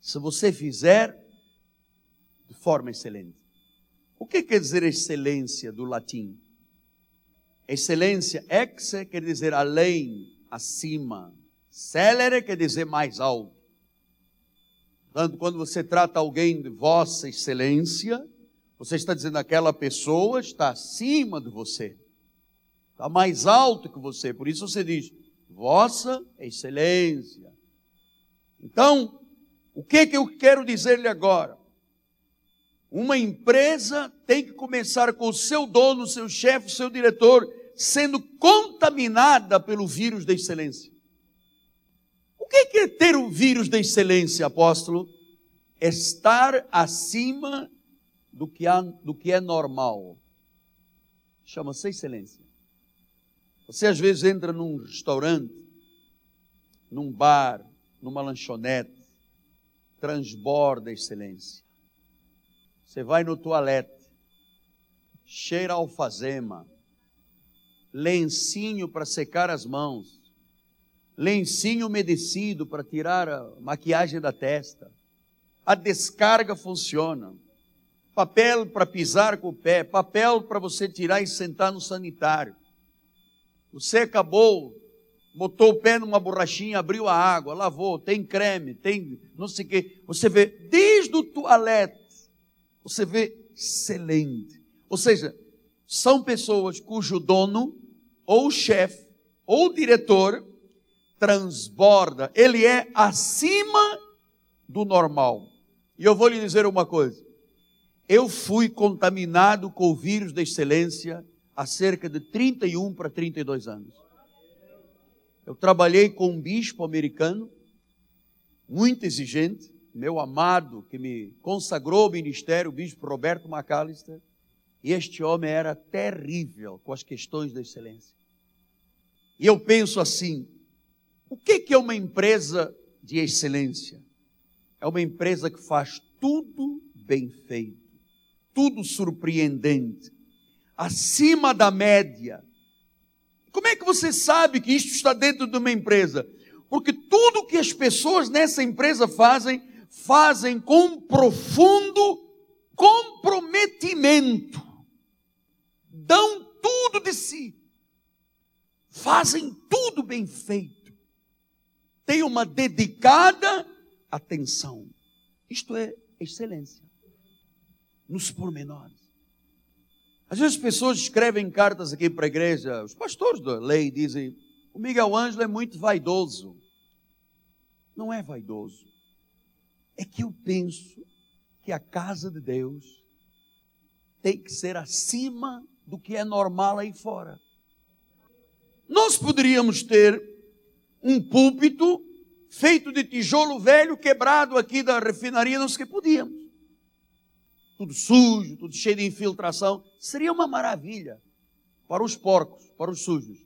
se você fizer de forma excelente. O que quer dizer excelência do latim? Excelência, ex quer dizer além, acima. Celere quer dizer mais alto. Portanto, quando você trata alguém de vossa excelência, você está dizendo aquela pessoa está acima de você. Está mais alto que você. Por isso você diz, vossa excelência. Então, o que, que eu quero dizer-lhe agora? Uma empresa tem que começar com o seu dono, seu chefe, seu diretor, sendo contaminada pelo vírus da excelência. Que é ter o vírus da excelência, apóstolo? Estar acima do que, há, do que é normal. Chama-se excelência. Você às vezes entra num restaurante, num bar, numa lanchonete, transborda excelência. Você vai no toalete, cheira alfazema, lencinho para secar as mãos, lencinho umedecido para tirar a maquiagem da testa. A descarga funciona. Papel para pisar com o pé, papel para você tirar e sentar no sanitário. Você acabou, botou o pé numa borrachinha, abriu a água, lavou, tem creme, tem não sei o quê. Você vê desde o toalete, você vê excelente. Ou seja, são pessoas cujo dono, ou chefe, ou diretor, transborda, ele é acima do normal. E eu vou lhe dizer uma coisa: eu fui contaminado com o vírus da excelência há cerca de 31 para 32 anos. Eu trabalhei com um bispo americano, muito exigente, meu amado, que me consagrou ao ministério, o bispo Roberto McAllister, e este homem era terrível com as questões da excelência. E eu penso assim: o que é uma empresa de excelência? É uma empresa que faz tudo bem feito, tudo surpreendente, acima da média. Como é que você sabe que isto está dentro de uma empresa? Porque tudo que as pessoas nessa empresa fazem, fazem com profundo comprometimento. Dão tudo de si. Fazem tudo bem feito. Tem uma dedicada atenção. Isto é excelência. Nos pormenores. Às vezes as pessoas escrevem cartas aqui para a igreja, os pastores da lei dizem: o Miguel Ângelo é muito vaidoso. Não é vaidoso. É que eu penso que a casa de Deus tem que ser acima do que é normal aí fora. Nós poderíamos ter um púlpito feito de tijolo velho quebrado aqui da refinaria, o que podíamos tudo sujo, tudo cheio de infiltração. Seria uma maravilha para os porcos, para os sujos.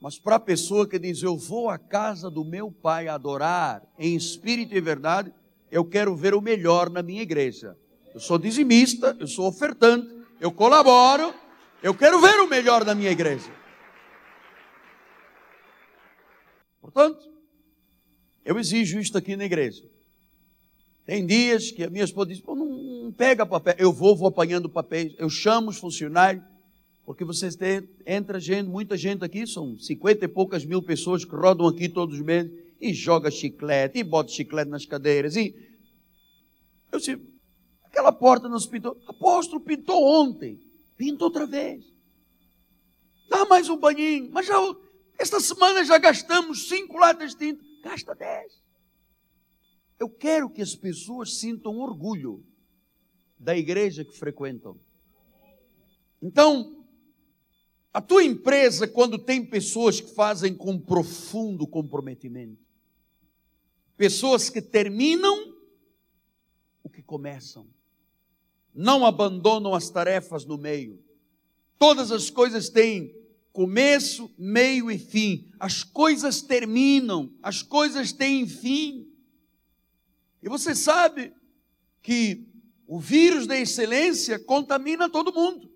Mas para a pessoa que diz, eu vou à casa do meu pai adorar em espírito e verdade, eu quero ver o melhor na minha igreja. Eu sou dizimista, eu sou ofertante, eu colaboro, eu quero ver o melhor na minha igreja. Portanto, eu exijo isto aqui na igreja. Tem dias que a minha esposa diz, Pô, não, não pega papel. Eu vou, vou apanhando papéis. Eu chamo os funcionários, porque vocês têm, entra gente, muita gente aqui, são cinquenta e poucas mil pessoas que rodam aqui todos os meses, e joga chiclete, e bota chiclete nas cadeiras, e... Eu disse, aquela porta não se pintou. Apóstolo, pintou ontem. Pinta outra vez. Dá mais um banhinho. Mas já, esta semana já gastamos cinco latas de tinta. Gasta dez. Eu quero que as pessoas sintam orgulho da igreja que frequentam. Então, a tua empresa, quando tem pessoas que fazem com profundo comprometimento, pessoas que terminam o que começam, não abandonam as tarefas no meio, todas as coisas têm começo, meio e fim, as coisas terminam, as coisas têm fim. E você sabe que o vírus da excelência contamina todo mundo.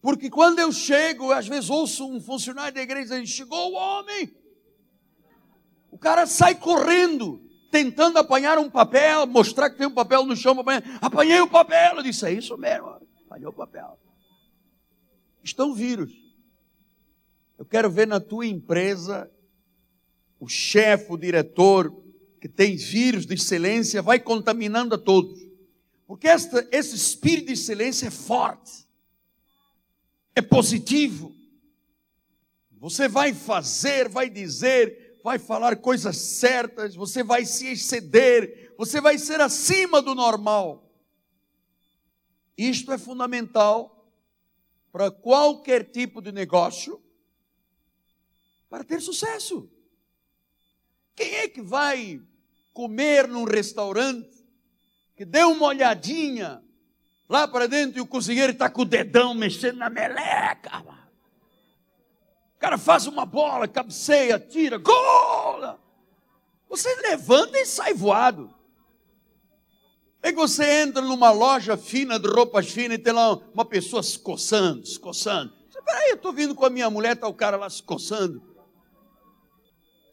Porque quando eu chego, às vezes ouço um funcionário da igreja dizendo: chegou o homem. O cara sai correndo, tentando apanhar um papel, mostrar que tem um papel no chão. Apanhei o papel. Eu disse: é isso mesmo, apanhei o papel. Estão vírus. Eu quero ver na tua empresa o chefe, o diretor, que tem vírus de excelência, vai contaminando a todos. Porque esta, esse espírito de excelência é forte, é positivo. Você vai fazer, vai dizer, vai falar coisas certas, você vai se exceder, você vai ser acima do normal. Isto é fundamental para qualquer tipo de negócio, para ter sucesso. Quem é que vai comer num restaurante, que deu uma olhadinha lá para dentro e o cozinheiro está com o dedão mexendo na meleca. O cara faz uma bola, cabeceia, tira, gol! Você levanta e sai voado. É que você entra numa loja fina de roupas finas e tem lá uma pessoa se coçando, se coçando. Você Peraí, eu estou vindo com a minha mulher, está o cara lá se coçando.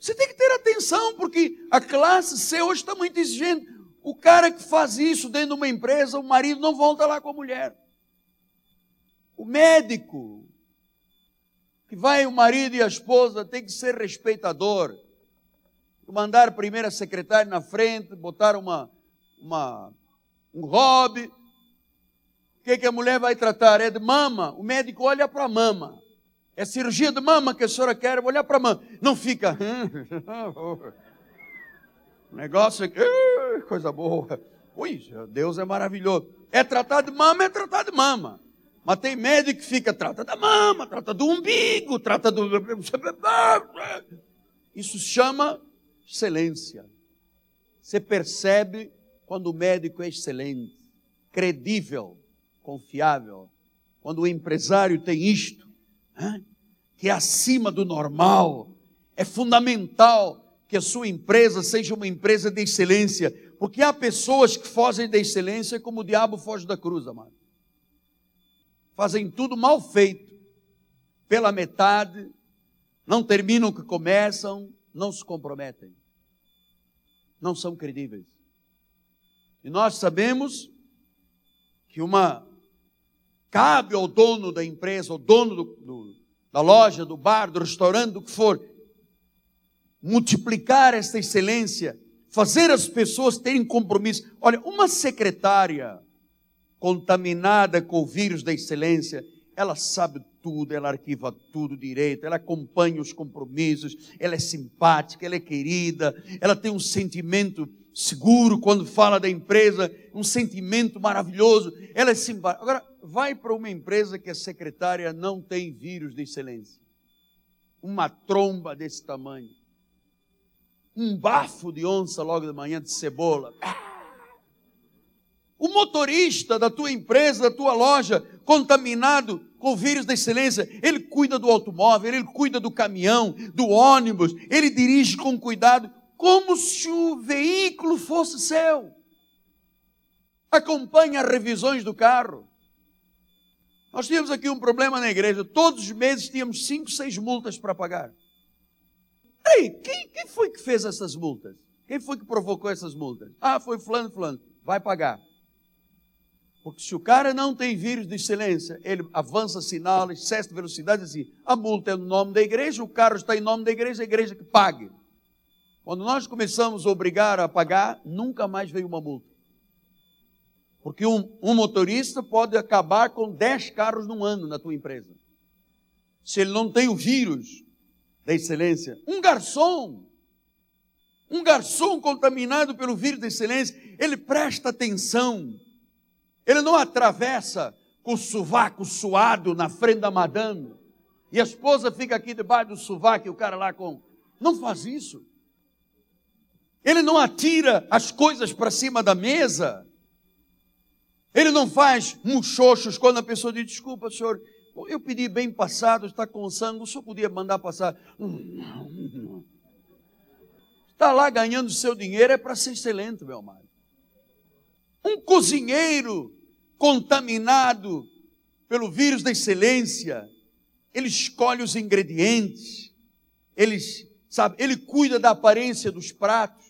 Você tem que ter atenção, porque a classe C hoje está muito exigente. O cara que faz isso dentro de uma empresa, o marido não volta lá com a mulher. O médico, que vai o marido e a esposa, tem que ser respeitador. Mandar a primeira secretária na frente, botar uma, uma, um hobby. O que, que a mulher vai tratar? É de mama. O médico olha para a mama. É cirurgia de mama que a senhora quer, vou olhar para a mama. Não fica. o negócio é. Coisa boa. Ui, Deus é maravilhoso. É tratar de mama, é tratar de mama. Mas tem médico que fica, trata da mama, trata do umbigo, trata do. Isso chama excelência. Você percebe quando o médico é excelente, credível, confiável. Quando o empresário tem isto, que é acima do normal. É fundamental que a sua empresa seja uma empresa de excelência, porque há pessoas que fogem da excelência como o diabo foge da cruz, amado. Fazem tudo mal feito, pela metade, não terminam o que começam, não se comprometem, não são credíveis. E nós sabemos que uma cabe ao dono da empresa, ao dono do, do, da loja, do bar, do restaurante, do que for, multiplicar esta excelência, fazer as pessoas terem compromisso. Olha, uma secretária contaminada com o vírus da excelência, ela sabe tudo, ela arquiva tudo direito, ela acompanha os compromissos, ela é simpática, ela é querida, ela tem um sentimento seguro quando fala da empresa, um sentimento maravilhoso, ela é simpática. Agora, vai para uma empresa que a secretária não tem vírus de excelência. Uma tromba desse tamanho. Um bafo de onça logo de manhã de cebola. O motorista da tua empresa, da tua loja, contaminado com vírus da excelência, ele cuida do automóvel, ele cuida do caminhão, do ônibus, ele dirige com cuidado como se o veículo fosse seu. Acompanha as revisões do carro. Nós tínhamos aqui um problema na igreja. Todos os meses tínhamos cinco, seis multas para pagar. Ei, quem, quem foi que fez essas multas? Quem foi que provocou essas multas? Ah, foi fulano, fulano. Vai pagar. Porque se o cara não tem vírus de excelência, ele avança sinal, excesso de velocidade, assim, a multa é no nome da igreja, o carro está em nome da igreja, a igreja que pague. Quando nós começamos a obrigar a pagar, nunca mais veio uma multa. Porque um, um motorista pode acabar com 10 carros num ano na tua empresa. Se ele não tem o vírus da excelência. Um garçom, um garçom contaminado pelo vírus da excelência, ele presta atenção. Ele não atravessa com o sovaco suado na frente da madame. E a esposa fica aqui debaixo do sovaco e o cara lá com. Não faz isso. Ele não atira as coisas para cima da mesa. Ele não faz muxoxos quando a pessoa diz: Desculpa, senhor, eu pedi bem passado, está com sangue, o senhor podia mandar passar. Está lá ganhando seu dinheiro, é para ser excelente, meu amado. Um cozinheiro contaminado pelo vírus da excelência, ele escolhe os ingredientes, ele, sabe, ele cuida da aparência dos pratos.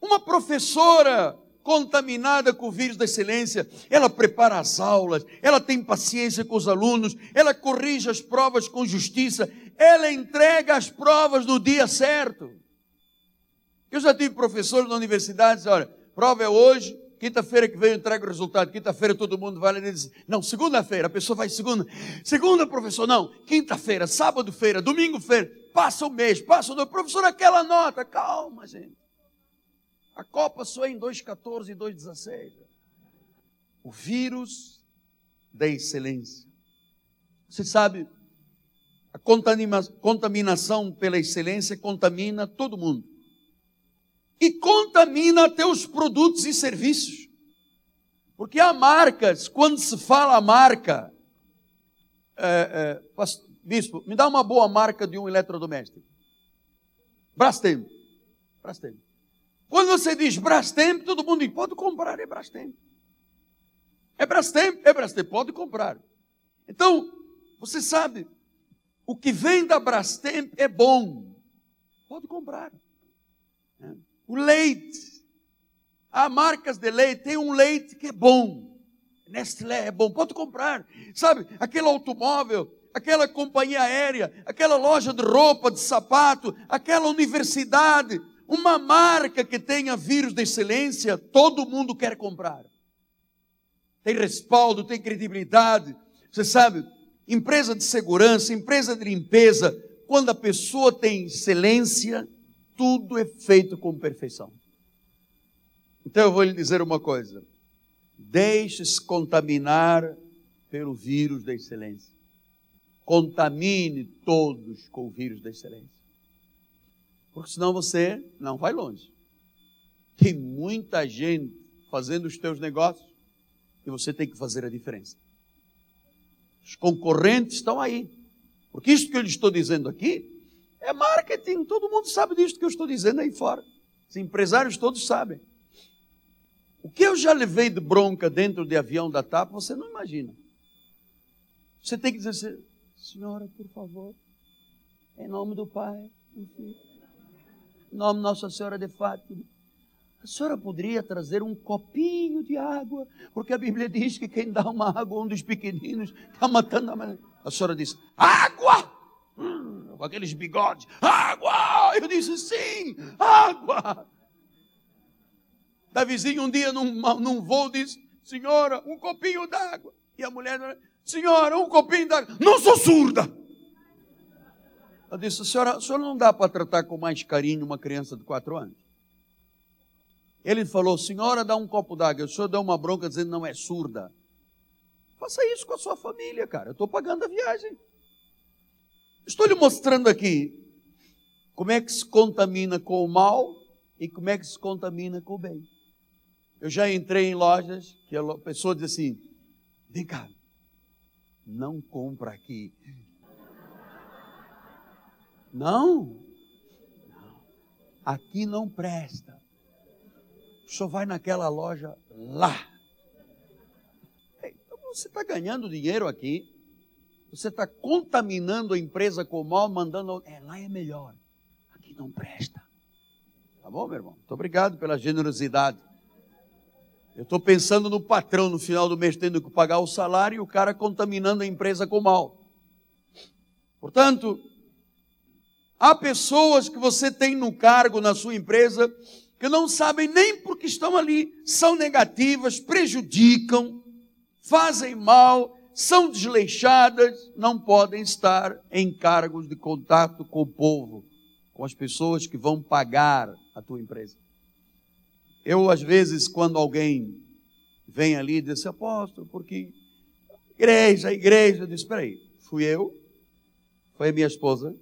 Uma professora contaminada com o vírus da excelência, ela prepara as aulas, ela tem paciência com os alunos, ela corrige as provas com justiça, ela entrega as provas no dia certo. Eu já tive professores na universidade, olha, prova é hoje, quinta-feira que vem eu entrego o resultado, quinta-feira todo mundo vai lá e diz, não, segunda-feira, a pessoa vai segunda, segunda professor, não, quinta-feira, sábado-feira, domingo-feira, passa o mês, passa o professor, aquela nota, calma gente, a Copa só é em 2,14 e 2,16. O vírus da excelência. Você sabe, a contaminação pela excelência contamina todo mundo. E contamina até os produtos e serviços. Porque há marcas, quando se fala a marca, é, é, bispo, me dá uma boa marca de um eletrodoméstico. Brastemp. Brastemp. Quando você diz Brastemp, todo mundo diz, pode comprar, é Brastemp. É Brastemp, é Brastemp, pode comprar. Então, Você sabe, o que vem da Brastemp é bom. Pode comprar. O leite. Há marcas de leite, tem um leite que é bom. Nestlé é bom, pode comprar. Sabe, aquele automóvel, aquela companhia aérea, aquela loja de roupa, de sapato, aquela universidade, uma marca que tenha vírus de excelência, todo mundo quer comprar. Tem respaldo, tem credibilidade. Você sabe, empresa de segurança, empresa de limpeza, quando a pessoa tem excelência, tudo é feito com perfeição. Então eu vou lhe dizer uma coisa: deixe-se contaminar pelo vírus da excelência. Contamine todos com o vírus da excelência. Porque senão você não vai longe. Tem muita gente fazendo os teus negócios e você tem que fazer a diferença. Os concorrentes estão aí. Porque isso que eu lhe estou dizendo aqui é marketing. Todo mundo sabe disso que eu estou dizendo aí fora. Os empresários todos sabem. O que eu já levei de bronca dentro de avião da TAP, você não imagina. Você tem que dizer assim, senhora, por favor, em nome do Pai, em nome Nossa Senhora de Fátima, a senhora poderia trazer um copinho de água, porque a Bíblia diz que quem dá uma água a um dos pequeninos está matando a mãe. A senhora disse: Água! Hum, com aqueles bigodes: Água! Eu disse: Sim, água! Da vizinha, um dia, num, num voo, disse: Senhora, um copinho d'água. E a mulher: Senhora, um copinho d'água. Não sou surda! Eu disse: senhora, senhora não dá para tratar com mais carinho uma criança de quatro anos? Ele falou: Senhora, dá um copo d'água. O senhor deu uma bronca dizendo não é surda. Faça isso com a sua família, cara. Eu estou pagando a viagem. Estou lhe mostrando aqui como é que se contamina com o mal e como é que se contamina com o bem. Eu já entrei em lojas que a pessoa diz assim: vem cá, não compra aqui. Não, aqui não presta o senhor vai naquela loja lá. Então você está ganhando dinheiro aqui, você está contaminando a empresa com o mal, mandando. É, lá é melhor, aqui não presta. Tá bom, meu irmão? Muito obrigado pela generosidade. Eu estou pensando no patrão no final do mês tendo que pagar o salário e o cara contaminando a empresa com mal. Portanto, há pessoas que você tem no cargo na sua empresa que não sabem nem porque estão ali, são negativas, prejudicam, fazem mal, são desleixadas, não podem estar em cargos de contato com o povo, com as pessoas que vão pagar a tua empresa. Eu, às vezes, quando alguém vem ali e diz, apóstolo, porque igreja, igreja, eu disse, espera aí, fui eu, foi a minha esposa,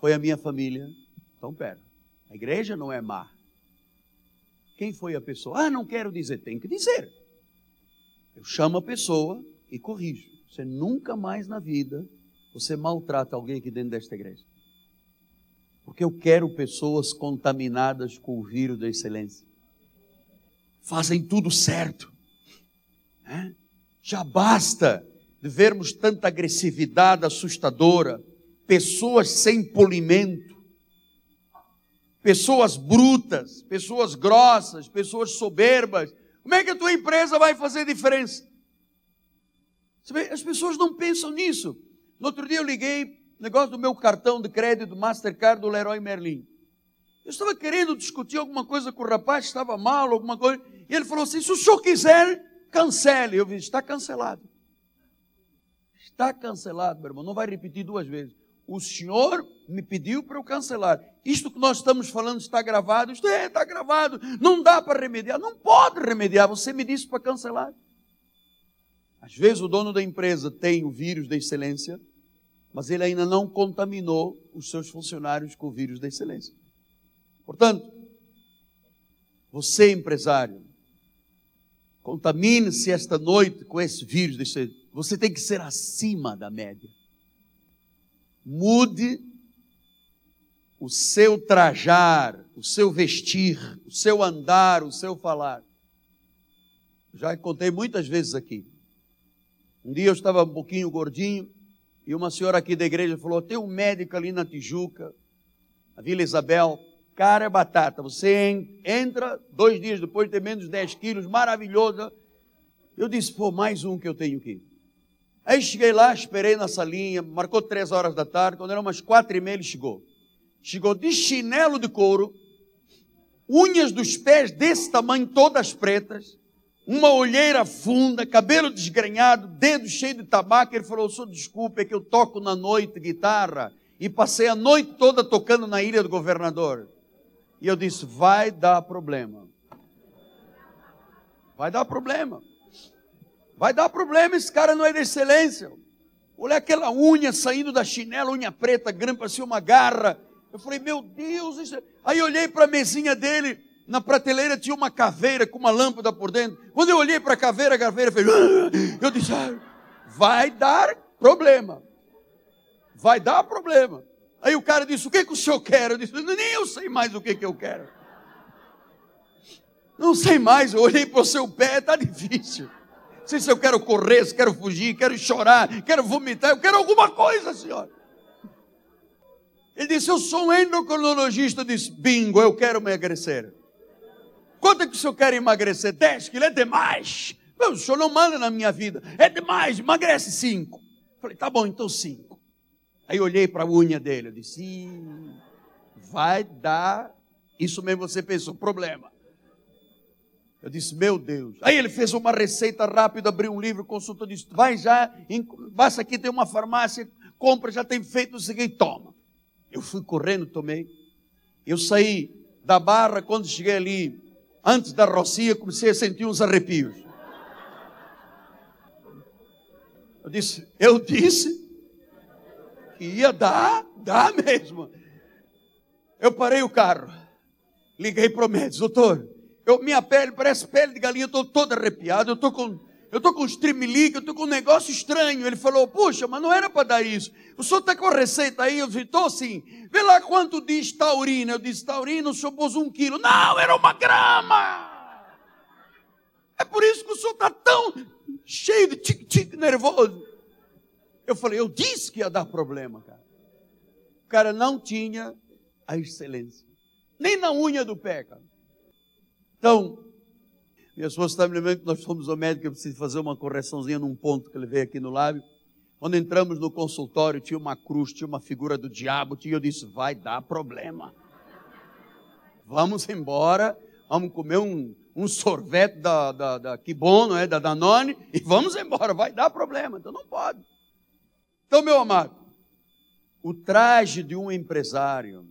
foi a minha família, então pera, a igreja não é má, quem foi a pessoa? Ah, não quero dizer. Tem que dizer. Eu chamo a pessoa e corrijo. Você nunca mais na vida você maltrata alguém aqui dentro desta igreja. Porque eu quero pessoas contaminadas com o vírus da excelência. Fazem tudo certo. É? Já basta de vermos tanta agressividade assustadora, pessoas sem polimento pessoas brutas, pessoas grossas, pessoas soberbas. Como é que a tua empresa vai fazer diferença? As pessoas não pensam nisso. No outro dia eu liguei, negócio do meu cartão de crédito Mastercard do Leroy Merlin. Eu estava querendo discutir alguma coisa com o rapaz, estava mal, alguma coisa, e ele falou assim: se o senhor quiser, cancele. Eu disse: está cancelado. Está cancelado, meu irmão, não vai repetir duas vezes o senhor me pediu para eu cancelar. Isto que nós estamos falando está gravado? Isto é, está gravado. Não dá para remediar. Não pode remediar. Você me disse para cancelar. Às vezes o dono da empresa tem o vírus da excelência, mas ele ainda não contaminou os seus funcionários com o vírus da excelência. Portanto, você empresário, contamine-se esta noite com esse vírus da excelência. Você tem que ser acima da média. Mude o seu trajar, o seu vestir, o seu andar, o seu falar. Já contei muitas vezes aqui. Um dia eu estava um pouquinho gordinho E uma senhora aqui da igreja falou: tem um médico ali na Tijuca, na Vila Isabel, cara é batata. Você entra, dois dias depois tem menos de 10 quilos, maravilhoso. Eu disse, pô, mais um que eu tenho aqui. Aí cheguei lá, esperei na salinha, marcou três horas da tarde, quando eram umas quatro e meia ele chegou. Chegou de chinelo de couro, unhas dos pés desse tamanho, todas pretas, uma olheira funda, cabelo desgrenhado, dedo cheio de tabaco. Ele falou: Só desculpe, é que eu toco na noite guitarra e passei a noite toda tocando na ilha do governador. E eu disse: Vai dar problema. Vai dar problema. Vai dar problema, esse cara não é de excelência. Olha aquela unha saindo da chinela, unha preta, grande, parecia uma garra. Eu falei, meu Deus, isso... É- aí olhei para a mesinha dele, na prateleira tinha uma caveira com uma lâmpada por dentro. Quando eu olhei para a caveira, a caveira fez. Eu disse: ah, vai dar problema. Vai dar problema. Aí o cara disse: O que, que o senhor quer? Eu disse: Nem eu sei mais o que, que eu quero. Não sei mais. Eu olhei para o seu pé, está difícil. Não se eu quero correr, se quero fugir, quero chorar, quero vomitar, eu quero alguma coisa, senhor. Ele disse: Eu sou um endocrinologista. Eu disse: Bingo, eu quero emagrecer. Quanto é que o senhor quer emagrecer? 10 quilos é demais. o senhor não manda na minha vida. É demais, emagrece 5. Falei, tá bom, então 5. Aí olhei para a unha dele, eu disse, vai dar, isso mesmo você pensou, problema. Eu disse, meu Deus. Aí ele fez uma receita rápida, abriu um livro, consultou, disse, vai já, basta aqui, tem uma farmácia, compra, já tem feito o seguinte, toma. Eu fui correndo, tomei. Eu saí da barra, quando cheguei ali, antes da rocia, comecei a sentir uns arrepios. Eu disse, eu disse que ia dar, dá mesmo. Eu parei o carro, liguei para o médico, doutor, eu, minha pele parece pele de galinha, estou todo arrepiado, eu estou com eu estou com um eu estou com um negócio estranho. Ele falou, puxa, mas não era para dar isso. O senhor está com a receita aí? Eu disse, estou sim. Vê lá quanto diz taurina. Eu disse, taurina, o senhor pôs um quilo. Não, era uma grama. É por isso que o senhor está tão cheio de tique-tique nervoso. Eu falei, eu disse que ia dar problema, cara. O cara não tinha a excelência. Nem na unha do pé, cara. Então, minha esposa está me lembrando que nós fomos ao médico, eu preciso fazer uma correçãozinha num ponto que ele veio aqui no lábio. Quando entramos no consultório, tinha uma cruz, tinha uma figura do diabo, e eu disse, vai dar problema. Vamos embora, vamos comer um, um sorvete da, da, da que bom, não é? Da Danone, e vamos embora, vai dar problema, então não pode. Então, meu amado, o traje de um empresário,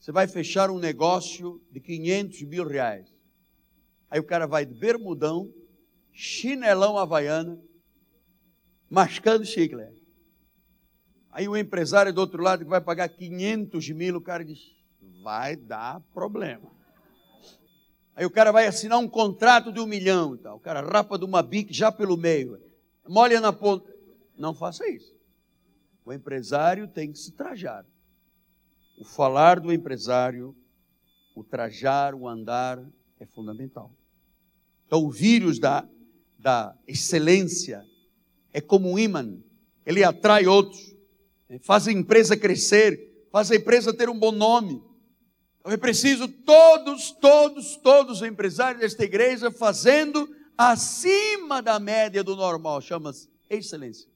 você vai fechar um negócio de 500 mil reais. Aí o cara vai de bermudão, chinelão havaiana, mascando chiclete. Aí o empresário do outro lado que vai pagar 500 mil, o cara diz, vai dar problema. Aí o cara vai assinar um contrato de um milhão e tal. O cara rapa de uma bique já pelo meio. Molha na ponta. Não faça isso. O empresário tem que se trajar. O falar do empresário, o trajar, o andar é fundamental. Então, o vírus da, da excelência é como um imã, ele atrai outros, né? faz a empresa crescer, faz a empresa ter um bom nome. Então, é preciso todos, todos, todos os empresários desta igreja fazendo acima da média do normal, chama-se excelência.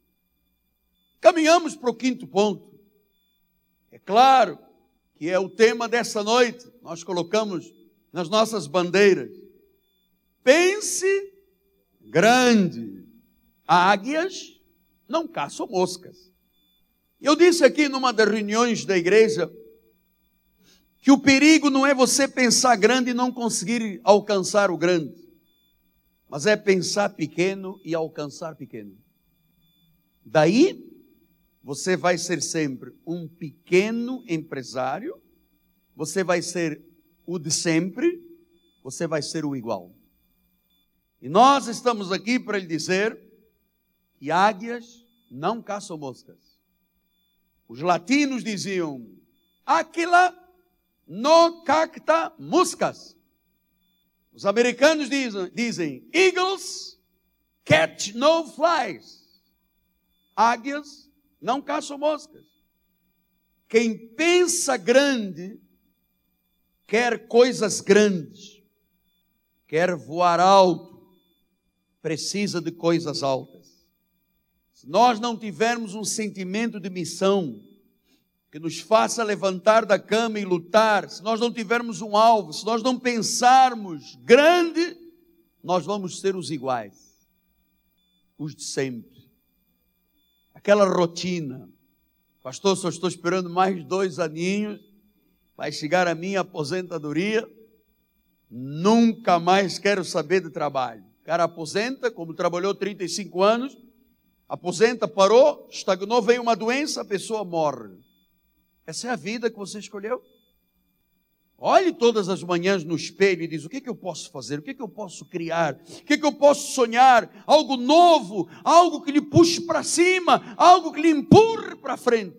Caminhamos para o quinto ponto. É claro que é o tema dessa noite, nós colocamos nas nossas bandeiras. Pense grande. Águias não caçam moscas. Eu disse aqui numa das reuniões da igreja que o perigo não é você pensar grande e não conseguir alcançar o grande, mas é pensar pequeno e alcançar pequeno. Daí você vai ser sempre um pequeno empresário, você vai ser o de sempre, você vai ser o igual. E nós estamos aqui para lhe dizer que águias não caçam moscas. Os latinos diziam: Aquila no cacta moscas. Os americanos dizem, dizem: Eagles catch no flies. Águias não caçam moscas. Quem pensa grande, quer coisas grandes, quer voar alto, precisa de coisas altas. Se nós não tivermos um sentimento de missão, que nos faça levantar da cama e lutar, se nós não tivermos um alvo, se nós não pensarmos grande, nós vamos ser os iguais, os de sempre. Aquela rotina. Pastor, só estou esperando mais dois aninhos, vai chegar a minha aposentadoria, nunca mais quero saber de trabalho. O cara aposenta, como trabalhou 35 anos, aposenta, parou, estagnou, veio uma doença, a pessoa morre. Essa é a vida que você escolheu. Olhe todas as manhãs no espelho e diz: o que, é que eu posso fazer? O que, é que eu posso criar? O que, é que eu posso sonhar? Algo novo, algo que lhe puxe para cima, algo que lhe empurre para frente.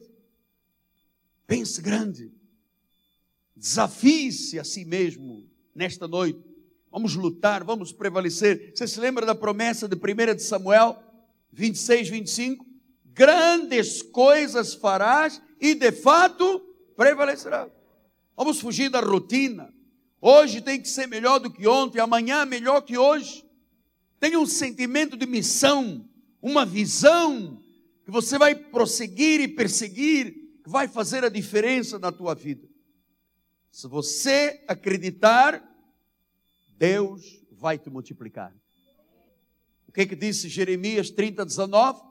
Pense grande. Desafie-se a si mesmo nesta noite. Vamos lutar, vamos prevalecer. Você se lembra da promessa de 1 de Samuel 26, 25? Grandes coisas farás e de fato prevalecerá. Vamos fugir da rotina. Hoje tem que ser melhor do que ontem, amanhã melhor que hoje. Tenha um sentimento de missão, uma visão que você vai prosseguir e perseguir, que vai fazer a diferença na tua vida. Se você acreditar, Deus vai te multiplicar. O que, é que disse Jeremias 30, 19?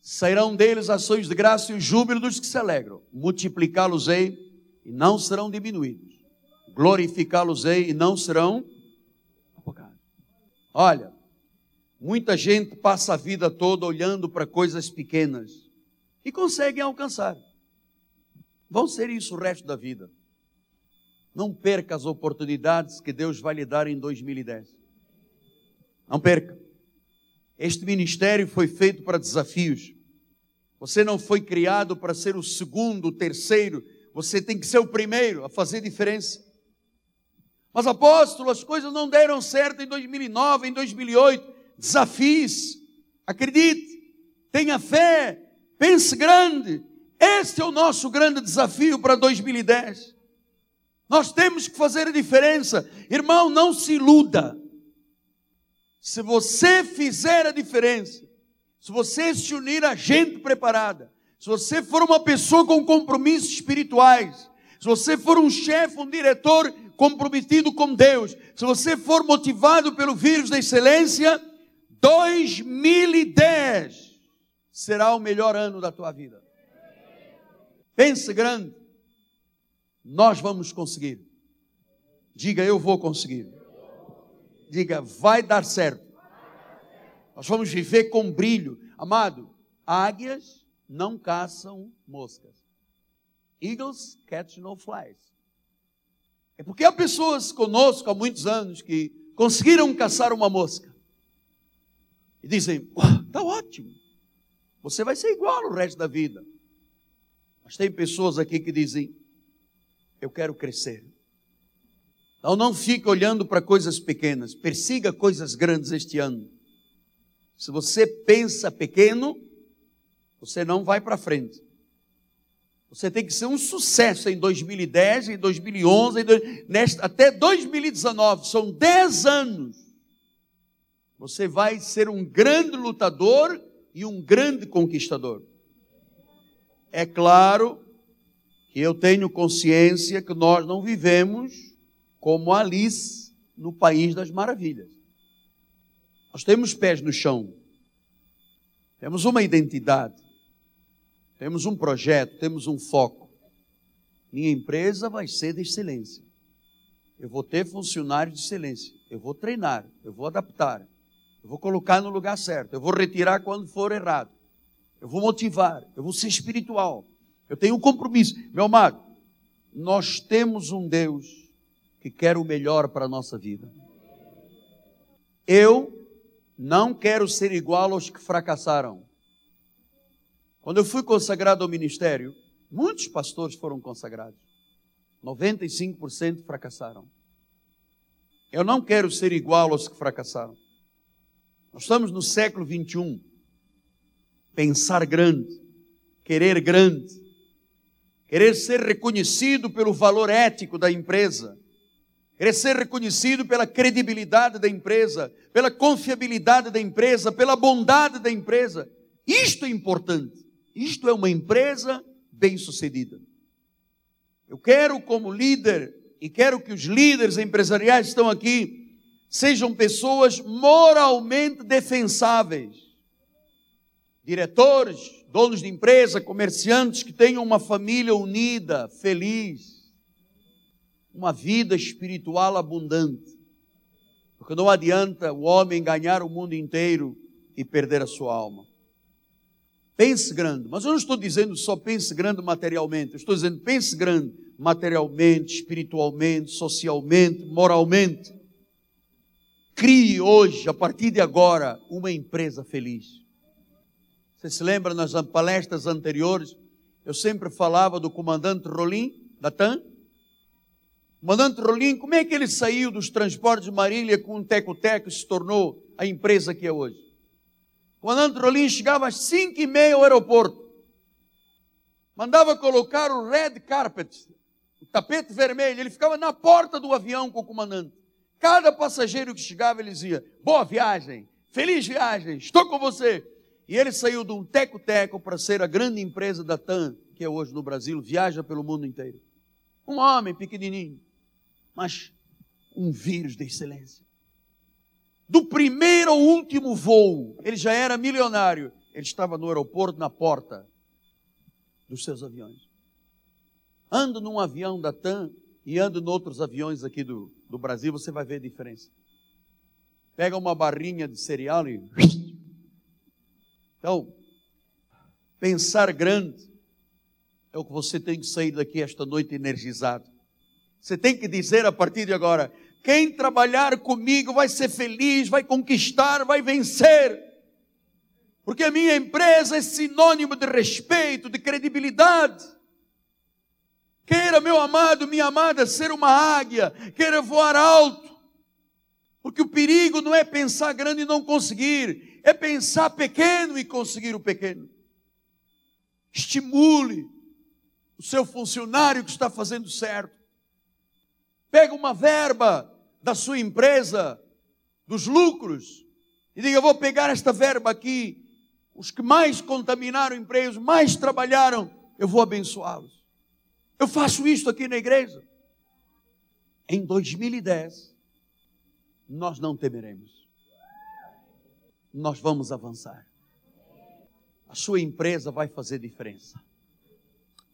Sairão deles ações de graça e o júbilo dos que se alegram. Multiplicá-los-ei e não serão diminuídos. Glorificá-los-ei e não serão apocados. Olha, muita gente passa a vida toda olhando para coisas pequenas e conseguem alcançar. Vão ser isso o resto da vida. Não perca as oportunidades que Deus vai lhe dar em 2010. Não perca. Este ministério foi feito para desafios. Você não foi criado para ser o segundo, o terceiro. Você tem que ser o primeiro a fazer diferença. Mas apóstolo, as coisas não deram certo em 2009, em 2008. Desafios. Acredite. Tenha fé. Pense grande. Este é o nosso grande desafio para 2010. Nós temos que fazer a diferença. Irmão, não se iluda. Se você fizer a diferença, se você se unir a gente preparada, se você for uma pessoa com compromissos espirituais, se você for um chefe, um diretor comprometido com Deus, se você for motivado pelo vírus da excelência, 2010 será o melhor ano da tua vida. Pense grande. Nós vamos conseguir. Diga, eu vou conseguir. Diga, vai dar certo. Nós vamos viver com brilho. Amado, águias não caçam moscas. Eagles catch no flies. É porque há pessoas conosco há muitos anos que conseguiram caçar uma mosca. E dizem, está ótimo. Você vai ser igual o resto da vida. Mas tem pessoas aqui que dizem, eu quero crescer. Então não fique olhando para coisas pequenas, persiga coisas grandes este ano. Se você pensa pequeno, você não vai para frente. Você tem que ser um sucesso em 2010, em 2011, em nesta, até 2019. São 10 anos. Você vai ser um grande lutador e um grande conquistador. É claro que eu tenho consciência que nós não vivemos como Alice no País das Maravilhas. Nós temos pés no chão, temos uma identidade, temos um projeto, temos um foco. Minha empresa vai ser de excelência. Eu vou ter funcionários de excelência. Eu vou treinar, eu vou adaptar, eu vou colocar no lugar certo, eu vou retirar quando for errado. Eu vou motivar, eu vou ser espiritual. Eu tenho um compromisso. Meu amado, nós temos um Deus que quer o melhor para a nossa vida. Eu não quero ser igual aos que fracassaram. Quando eu fui consagrado ao ministério, muitos pastores foram consagrados. 95% fracassaram. Eu não quero ser igual aos que fracassaram. Nós estamos no século 21. Pensar grande. querer grande, querer ser reconhecido pelo valor ético da empresa, querer ser reconhecido pela credibilidade da empresa, pela confiabilidade da empresa, pela bondade da empresa. Isto é importante. Isto é uma empresa bem-sucedida. Eu quero, como líder, e quero que os líderes empresariais que estão aqui sejam pessoas moralmente defensáveis. Diretores, donos de empresa, comerciantes que tenham uma família unida, feliz, uma vida espiritual abundante. Porque não adianta o homem ganhar o mundo inteiro e perder a sua alma. Pense grande, mas eu não estou dizendo só pense grande materialmente, eu estou dizendo pense grande materialmente, espiritualmente, socialmente, moralmente. Crie hoje, a partir de agora, uma empresa feliz. Você se lembra nas palestras anteriores? Eu sempre falava do comandante Rolim, da TAM. Comandante Rolim, como é que ele saiu dos transportes de Marília com um teco-teco e se tornou a empresa que é hoje? Comandante Rolim chegava às cinco e meia ao aeroporto. Mandava colocar o red carpet, o tapete vermelho. Ele ficava na porta do avião com o comandante. Cada passageiro que chegava, ele dizia: Boa viagem, feliz viagem, estou com você. E ele saiu de um teco-teco para ser a grande empresa da TAM, que é hoje no Brasil, viaja pelo mundo inteiro. Um homem pequenininho, mas um vírus de excelência. Do primeiro ao último voo, ele já era milionário. Ele estava no aeroporto, na porta dos seus aviões. Ando num avião da TAM e ando em outros aviões aqui do, do Brasil, você vai ver a diferença. Pega uma barrinha de cereal e. Então, pensar grande é o que você tem que sair daqui esta noite energizado. Você tem que dizer a partir de agora: quem trabalhar comigo vai ser feliz, vai conquistar, vai vencer. Porque a minha empresa é sinônimo de respeito, de credibilidade. Queira, meu amado, minha amada, ser uma águia, queira voar alto. Porque o perigo não é pensar grande e não conseguir, é pensar pequeno e conseguir o pequeno. Estimule o seu funcionário que está fazendo certo. Pega uma verba da sua empresa, dos lucros, e diga: vou pegar esta verba aqui. Os que mais contaminaram empregos, mais trabalharam, eu vou abençoá-los. Eu faço isso aqui na igreja. Em 2010, nós não temeremos. Nós vamos avançar. A sua empresa vai fazer diferença.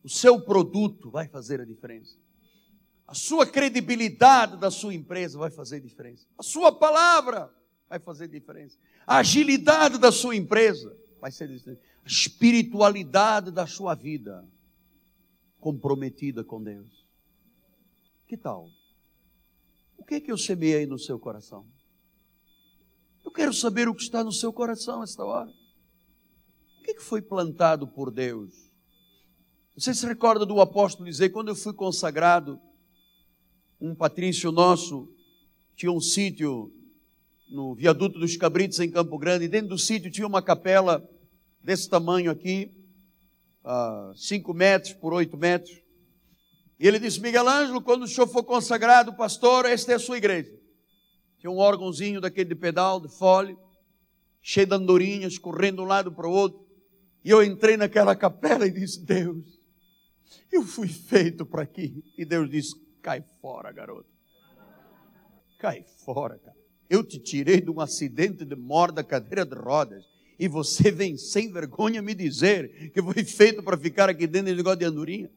O seu produto vai fazer a diferença. A sua credibilidade da sua empresa vai fazer diferença. A sua palavra vai fazer diferença. A agilidade da sua empresa vai ser diferença. A espiritualidade da sua vida comprometida com Deus. Que tal? O que é que eu semeei no seu coração? Eu quero saber o que está no seu coração esta hora. O que, é que foi plantado por Deus? Você se recorda do apóstolo dizer, quando eu fui consagrado, um patrício nosso tinha um sítio no viaduto dos Cabritos, em Campo Grande, e dentro do sítio tinha uma capela desse tamanho aqui, 5 metros por 8 metros. E ele disse: Miguel Ângelo, quando o senhor for consagrado pastor, esta é a sua igreja. Tinha um órgãozinho daquele de pedal, de fole, cheio de andorinhas, correndo de um lado para o outro. E eu entrei naquela capela e disse: Deus, eu fui feito para aqui. E Deus disse: Cai fora, garoto. Cai fora, cara. Eu te tirei de um acidente de morte da cadeira de rodas e você vem sem vergonha me dizer que foi feito para ficar aqui dentro de negócio de andorinha.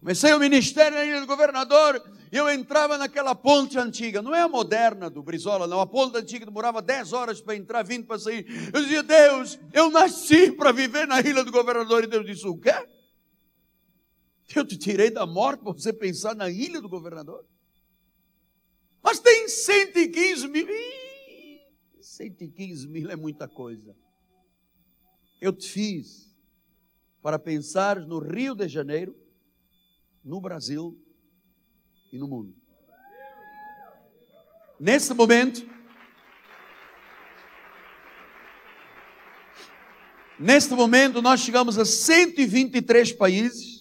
Comecei o ministério na ilha do governador e eu entrava naquela ponte antiga, não é a moderna do Brizola, não, a ponte antiga demorava 10 horas para entrar, 20 para sair. Eu dizia, Deus, eu nasci para viver na ilha do governador. E Deus disse, o quê? Eu te tirei da morte para você pensar na ilha do governador. Mas tem 115 mil. 115 mil é muita coisa. Eu te fiz para pensar no Rio de Janeiro, no Brasil e no mundo. Nesse momento, Neste momento, nós chegamos a 123 países,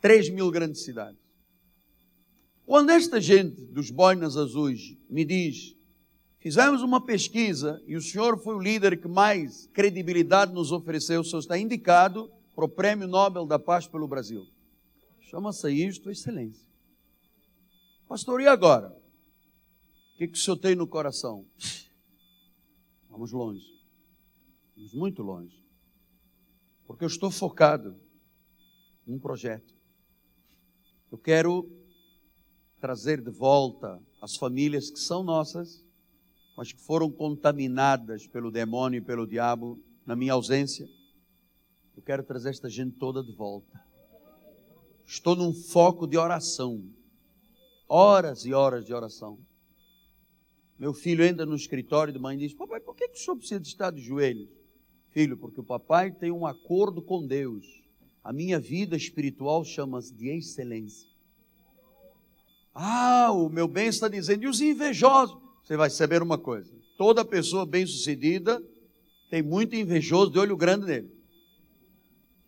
3 mil grandes cidades. Quando esta gente dos boinas azuis me diz, fizemos uma pesquisa e o senhor foi o líder que mais credibilidade nos ofereceu, o senhor está indicado para o Prêmio Nobel da Paz pelo Brasil. Chama-se isto excelência. Pastor, e agora? O que, que o senhor tem no coração? Vamos longe. Vamos muito longe. Porque eu estou focado num projeto. Eu quero trazer de volta as famílias que são nossas, mas que foram contaminadas pelo demônio e pelo diabo na minha ausência. Eu quero trazer esta gente toda de volta. Estou num foco de oração. Horas e horas de oração. Meu filho entra no escritório de manhã e diz: Papai, por que, que o senhor precisa de estar de joelhos? Filho, porque o papai tem um acordo com Deus. A minha vida espiritual chama-se de excelência. Ah, o meu bem está dizendo, e os invejosos? Você vai saber uma coisa: toda pessoa bem-sucedida tem muito invejoso de olho grande nele.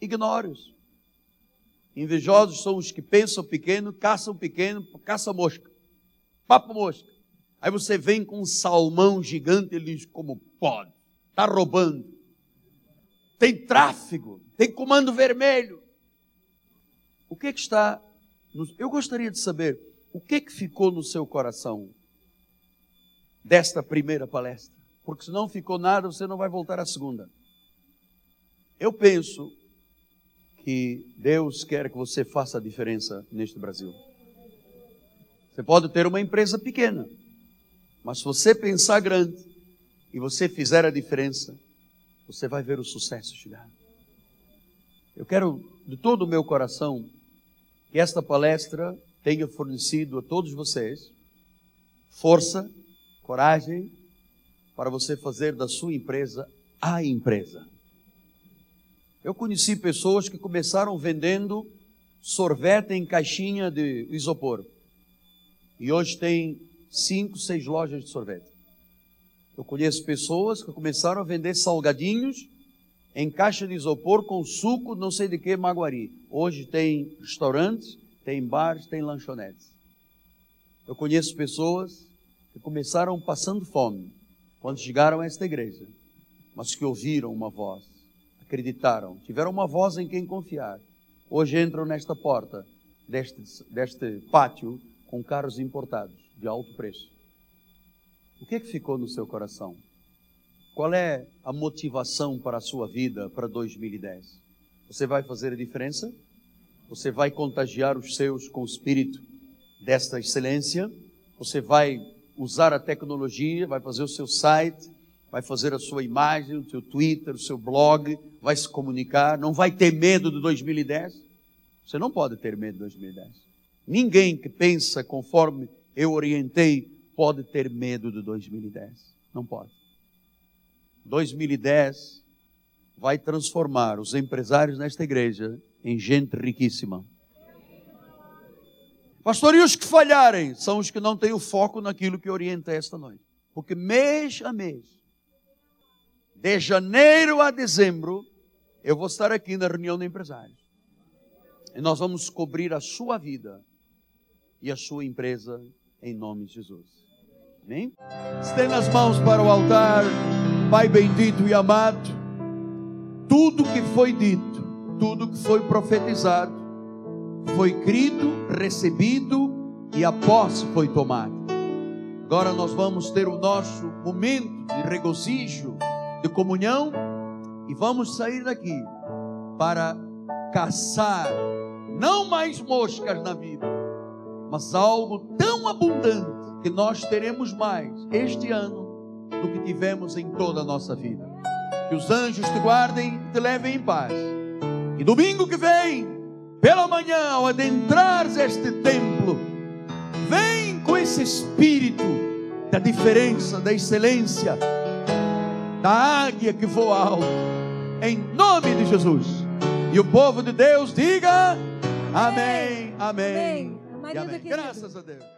Ignore-os. Invejosos são os que pensam pequeno, caçam pequeno, caçam mosca. Papo mosca. Aí você vem com um salmão gigante, ele diz: como pode? Está roubando tem tráfego, tem comando vermelho. O que, é que está. No... Eu gostaria de saber o que, é que ficou no seu coração desta primeira palestra. Porque se não ficou nada, você não vai voltar à segunda. Eu penso que Deus quer que você faça a diferença neste Brasil. Você pode ter uma empresa pequena, mas se você pensar grande e você fizer a diferença, você vai ver o sucesso chegar. Eu quero, de todo o meu coração, que esta palestra tenha fornecido a todos vocês força, coragem, para você fazer da sua empresa a empresa. Eu conheci pessoas que começaram vendendo sorvete em caixinha de isopor. E hoje tem cinco, seis lojas de sorvete. Eu conheço pessoas que começaram a vender salgadinhos em caixa de isopor com suco, não sei de que, maguari. Hoje tem restaurantes, tem bares, tem lanchonetes. Eu conheço pessoas que começaram passando fome quando chegaram a esta igreja, mas que ouviram uma voz, acreditaram, tiveram uma voz em quem confiar. Hoje entram nesta porta deste, deste pátio com carros importados de alto preço. O que, é que ficou no seu coração? Qual é a motivação para a sua vida para 2010? Você vai fazer a diferença? Você vai contagiar os seus com o espírito desta excelência? Você vai usar a tecnologia, vai fazer o seu site, vai fazer a sua imagem, o seu Twitter, o seu blog, vai se comunicar, não vai ter medo de 2010? Você não pode ter medo de 2010. Ninguém que pensa conforme eu orientei pode ter medo de 2010. Não pode. 2010 vai transformar os empresários nesta igreja em gente riquíssima. Pastor, e os que falharem são os que não têm o foco naquilo que orienta esta noite. Porque mês a mês, de janeiro a dezembro, eu vou estar aqui na reunião de empresários. E nós vamos cobrir a sua vida e a sua empresa em nome de Jesus. Amém? Estenda as mãos para o altar, Pai bendito e amado. Tudo que foi dito, tudo que foi profetizado, foi crido, recebido e a posse foi tomada. Agora nós vamos ter o nosso momento de regozijo, de comunhão e vamos sair daqui para caçar não mais moscas na vida, mas algo tão abundante que nós teremos mais este ano do que tivemos em toda a nossa vida. Que os anjos te guardem e te levem em paz. E domingo que vem, pela manhã, ao adentrares este templo, vem com esse espírito da diferença, da excelência, da águia que voa alto, em nome de Jesus. E o povo de Deus diga amém, amém, amém. amém. amém. Graças a Deus.